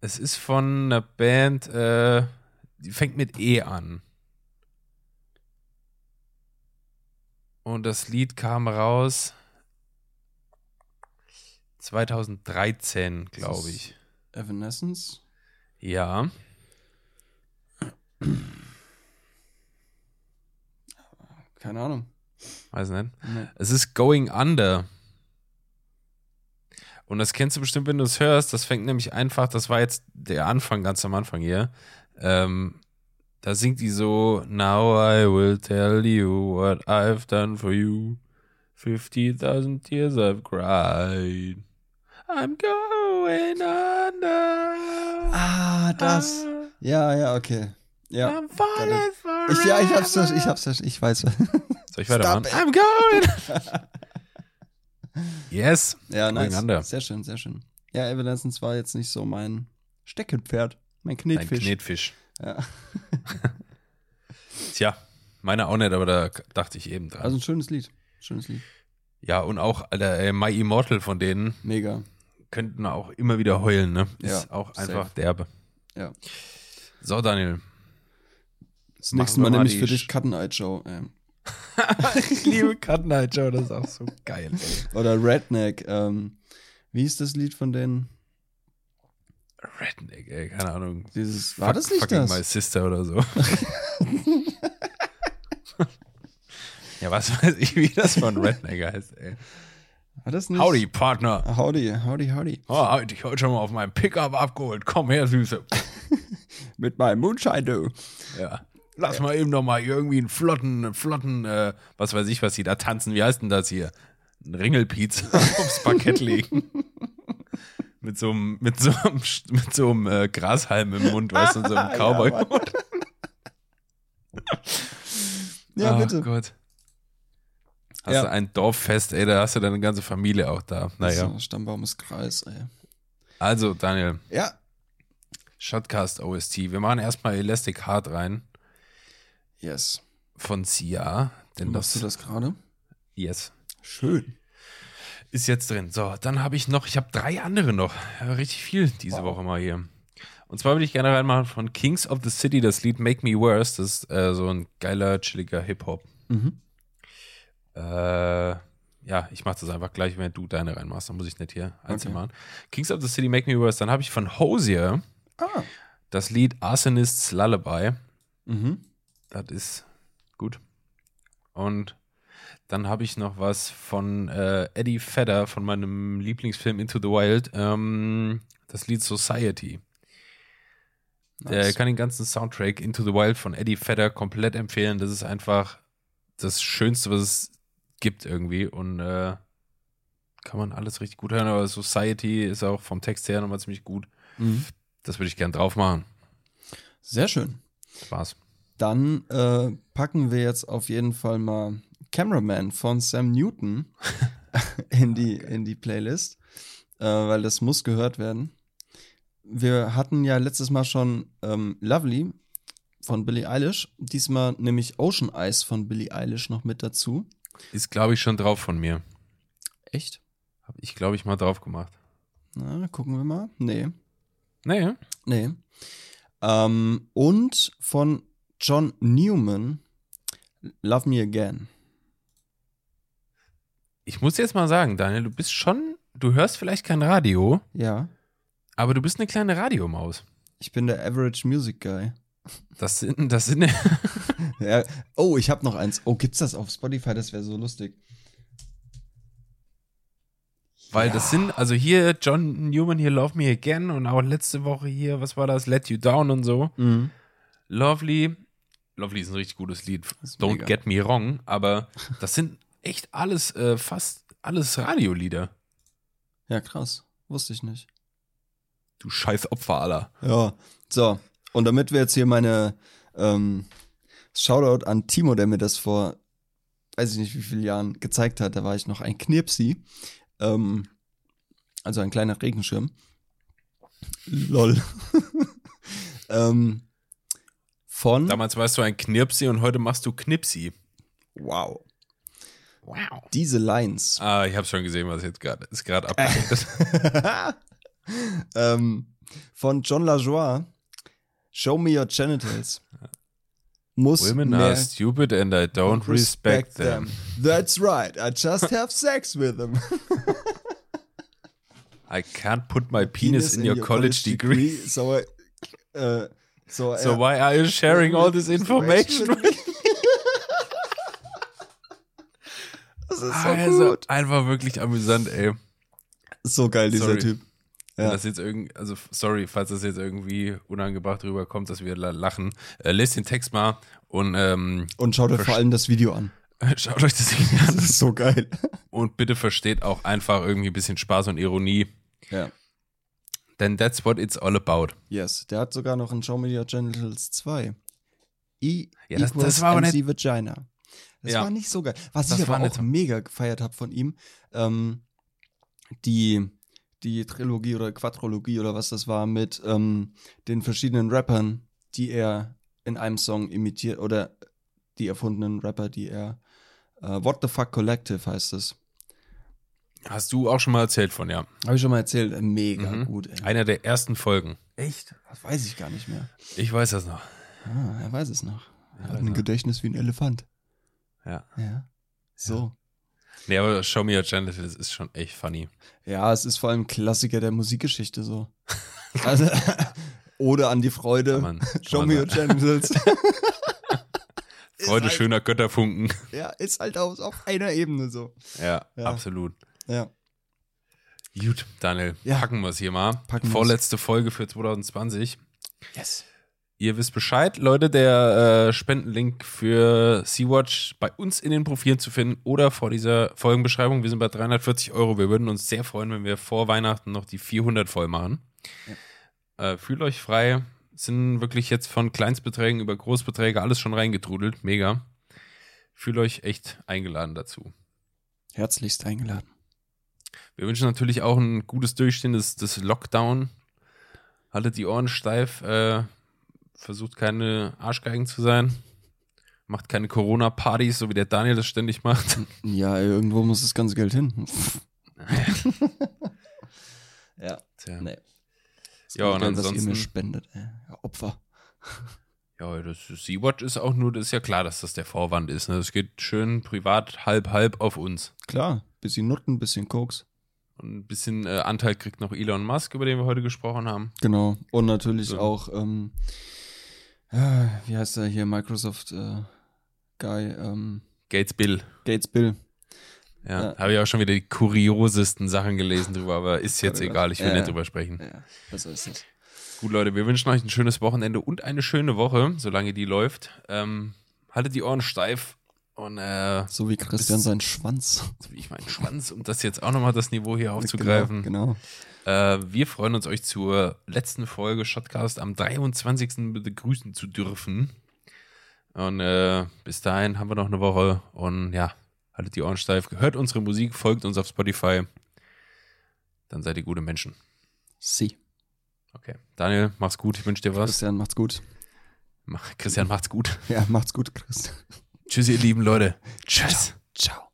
es ist von einer Band, äh, die fängt mit E an. Und das Lied kam raus 2013, glaube ich. Evanescence? Ja. Keine Ahnung. Weiß nicht. Nee. Es ist Going Under. Und das kennst du bestimmt, wenn du es hörst. Das fängt nämlich einfach, das war jetzt der Anfang, ganz am Anfang hier. Ähm, da singt die so, Now I will tell you what I've done for you. 50,000 tears I've cried. I'm going under. Ah, das. Ja, ja, okay. Ja. I'm falling forever. Ich, ja, ich hab's, ich hab's, ich weiß. Soll ich weitermachen? I'm going. [laughs] yes. Ja, nice. Under. Sehr schön, sehr schön. Ja, Evanescence war jetzt nicht so mein Steckenpferd. Mein Ein Knetfisch. Knetfisch. Ja. [laughs] Tja, meine auch nicht, aber da dachte ich eben dran. Also ein schönes Lied. Schönes Lied. ja, und auch Alter, äh, My Immortal von denen Mega. könnten auch immer wieder heulen, ne? Ist Ja, auch safe. einfach derbe. Ja. So, Daniel. Das nächste Mal mal nehme ich die für dich Cut and Eye Joe. Ähm. Ich liebe Cut Night Joe, das ist auch so geil. Ey. Oder Redneck. Ähm, wie hieß das Lied von denen? Redneck, ey, keine Ahnung. Dieses, war Fuck- das nicht fucking das? My Sister oder so. [laughs] ja, was weiß ich, wie das von Redneck heißt, ey. Hat das nicht? Howdy, Partner. Howdy, howdy, howdy. Oh, hab dich heute schon mal auf meinem Pickup abgeholt. Komm her, Süße. [laughs] Mit meinem Moonshine, du. Ja. Lass mal eben noch mal irgendwie einen flotten, einen flotten, äh, was weiß ich, was die da tanzen. Wie heißt denn das hier? Ein Ringelpiez [laughs] aufs Parkett legen. mit so einem, mit so einem, mit so einem äh, Grashalm im Mund, weißt du, so einem [laughs] Ja, Cowboy. Mann. [laughs] Ja, oh bitte. Gott. Hast Ja. du ein Dorffest, ey, da hast du deine ganze Familie auch da. Naja. So, Stammbaum ist Kreis, ey. Also, Daniel, Ja. Shotcast OST. Wir machen erstmal Elastic Heart rein Yes. von Sia. Denn Machst das, du das gerade? Yes. Schön. Ist jetzt drin. So, dann habe ich noch, ich habe drei andere noch. Ja, richtig viel diese Woche mal hier. Und zwar würde ich gerne reinmachen von Kings of the City das Lied Make Me Worse. Das ist äh, so ein geiler, chilliger Hip-Hop. Mhm. Äh, ja, ich mache das einfach gleich, wenn du deine reinmachst. Dann muss ich nicht hier einzeln Okay. machen. Kings of the City Make Me Worse. Dann habe ich von Hosier Ah. das Lied Arsonists Lullaby. Mhm. Das ist gut. Und dann habe ich noch was von äh, Eddie Vedder von meinem Lieblingsfilm Into the Wild. Ähm, das Lied Society. Der Nice. kann den ganzen Soundtrack Into the Wild von Eddie Vedder komplett empfehlen. Das ist einfach das Schönste, was es gibt irgendwie. Und äh, kann man alles richtig gut hören. Aber Society ist auch vom Text her nochmal ziemlich gut. Mhm. Das würde ich gern drauf machen. Sehr schön. Spaß. Dann äh, packen wir jetzt auf jeden Fall mal Cameraman von Sam Newton [laughs] in, die, in die Playlist, äh, weil das muss gehört werden. Wir hatten ja letztes Mal schon ähm, Lovely von Billie Eilish, diesmal nämlich Ocean Eyes von Billie Eilish noch mit dazu. Ist, glaube ich, schon drauf von mir. Echt? Habe ich, glaube ich, mal drauf gemacht. Na, gucken wir mal. Nee. Naja. Nee. Ähm, und von John Newman, Love Me Again. Ich muss jetzt mal sagen, Daniel, du bist schon, du hörst vielleicht kein Radio, Ja, aber du bist eine kleine Radiomaus. ich bin der Average Music Guy. Das sind, das sind, [laughs] Ja. Oh, ich habe noch eins. Oh, gibt's das auf Spotify? Das wäre so lustig. weil Ja. das sind, also hier John Newman, hier Love Me Again und auch letzte Woche hier, was war das, Let You Down und so. Mhm. Lovely, Lovely ist ein richtig gutes Lied. Don't mega. get me wrong, aber das sind echt alles, äh, fast alles Radiolieder. Ja, krass. Wusste ich nicht. Du scheiß Opfer aller. Ja. So. Und damit wir jetzt hier meine ähm, Shoutout an Timo, der mir das vor weiß ich nicht wie vielen Jahren gezeigt hat, da war ich noch ein Knirpsi. Ähm, also ein kleiner Regenschirm. Lol. [laughs] ähm, von Damals warst du ein Knirpsi und heute machst du Knipsi. Wow. Wow. Diese Lines. Ah, ich habe schon gesehen, was jetzt gerade ist gerade abgeschnitten. [laughs] ähm, von John LaJoie. Show me your genitals. Muss Women are stupid and I don't respect them. That's right. I just have sex with them. [laughs] I can't put my penis, in, your, college, degree. So, äh, so, So why are you sharing all this information? with me? [laughs] das ist so also, gut. einfach wirklich amüsant, ey. So geil, dieser Sorry. Typ. Ja. das jetzt irgendwie, also sorry, falls das jetzt irgendwie unangebracht rüberkommt, dass wir la- lachen. Äh, lest den Text mal und ähm, Und schaut euch vor allem das Video an. [laughs] schaut euch das Video Das an. ist so geil. Und bitte versteht auch einfach irgendwie ein bisschen Spaß und Ironie. Ja. Denn that's what it's all about. Yes, der hat sogar noch ein Show Me Your Genitals 2. E Ja, das- equals das war MC Vagina. Das Ja. war nicht so geil. Was Das ich aber nicht auch mega gefeiert habe von ihm, ähm, die, die Trilogie oder Quadrologie oder was das war mit ähm, den verschiedenen Rappern, die er in einem Song imitiert oder die erfundenen Rapper, die er äh, What the Fuck Collective heißt es. Hast du auch schon mal erzählt von, ja. Habe ich schon mal erzählt. Äh, Mega Mhm. gut, ey. Einer der ersten Folgen. Echt? Das weiß ich gar nicht mehr. Ich weiß das noch. Ah, er weiß es noch. Er hat ein er. Gedächtnis wie ein Elefant. Ja. Ja. So. Nee, aber Show Me Your Genitals ist schon echt funny. Ja, es ist vor allem Klassiker der Musikgeschichte so. [laughs] Also, Ode an die Freude. Man- [laughs] Show me your genitals. [laughs] Freude halt- schöner Götterfunken. Ja, ist halt auf, auf einer Ebene so. Ja, Ja. absolut. Ja. Gut, Daniel, Ja. packen wir es hier mal. Packen wir's. Vorletzte Folge für 2020. Yes. Ihr wisst Bescheid, Leute, der äh, Spendenlink für Sea-Watch bei uns in den Profilen zu finden oder vor dieser Folgenbeschreibung. Wir sind bei 340 Euro. Wir würden uns sehr freuen, wenn wir vor Weihnachten noch die 400 voll machen. Äh, fühlt euch frei. Sind wirklich jetzt von Kleinstbeträgen über Großbeträge alles schon reingetrudelt. Mega. Fühlt euch echt eingeladen dazu. Herzlichst eingeladen. Wir wünschen natürlich auch ein gutes Durchstehen des, des Lockdown. Haltet die Ohren steif, äh, versucht keine Arschgeigen zu sein. Macht keine Corona-Partys, so wie der Daniel das ständig macht. [laughs] Ja, irgendwo muss das ganze Geld hin. [laughs] ja, Tja. nee. Das Ja, und Geld, was ihr ansonsten- mir spendet, ey. Ja, Opfer. [laughs] Ja, das Sea-Watch ist auch nur, das ist ja klar, dass das der Vorwand ist. Ne? Das geht schön privat halb halb auf uns. Klar, bisschen Nutten, bisschen Koks. Und ein bisschen äh, Anteil kriegt noch Elon Musk, über den wir heute gesprochen haben. Genau. Und natürlich So. auch, ähm, äh, wie heißt er hier, Microsoft äh, Guy, ähm, Gates Bill. Gates Bill. Ja, Ja. habe ich auch schon wieder die kuriosesten Sachen gelesen drüber, aber ist jetzt Ja, egal, ich will ja. nicht drüber sprechen. Ja, besser ist das. Gut, Leute, wir wünschen euch ein schönes Wochenende und eine schöne Woche, solange die läuft. Ähm, haltet die Ohren steif und äh, So wie Christian Bis- seinen Schwanz. so wie ich meinen Schwanz, um das jetzt auch nochmal das Niveau hier aufzugreifen. Genau. Äh, wir freuen uns, euch zur letzten Folge Shotcast am 23. begrüßen zu dürfen. Und äh, bis dahin haben wir noch eine Woche und ja, haltet die Ohren steif, hört unsere Musik, folgt uns auf Spotify. Dann seid ihr gute Menschen. Sie. Okay. Daniel, mach's gut, ich wünsche dir was. Christian, macht's gut. Mach, Christian, macht's gut. Ja, macht's gut, Christian. Tschüss, ihr lieben Leute. Tschüss. Ciao.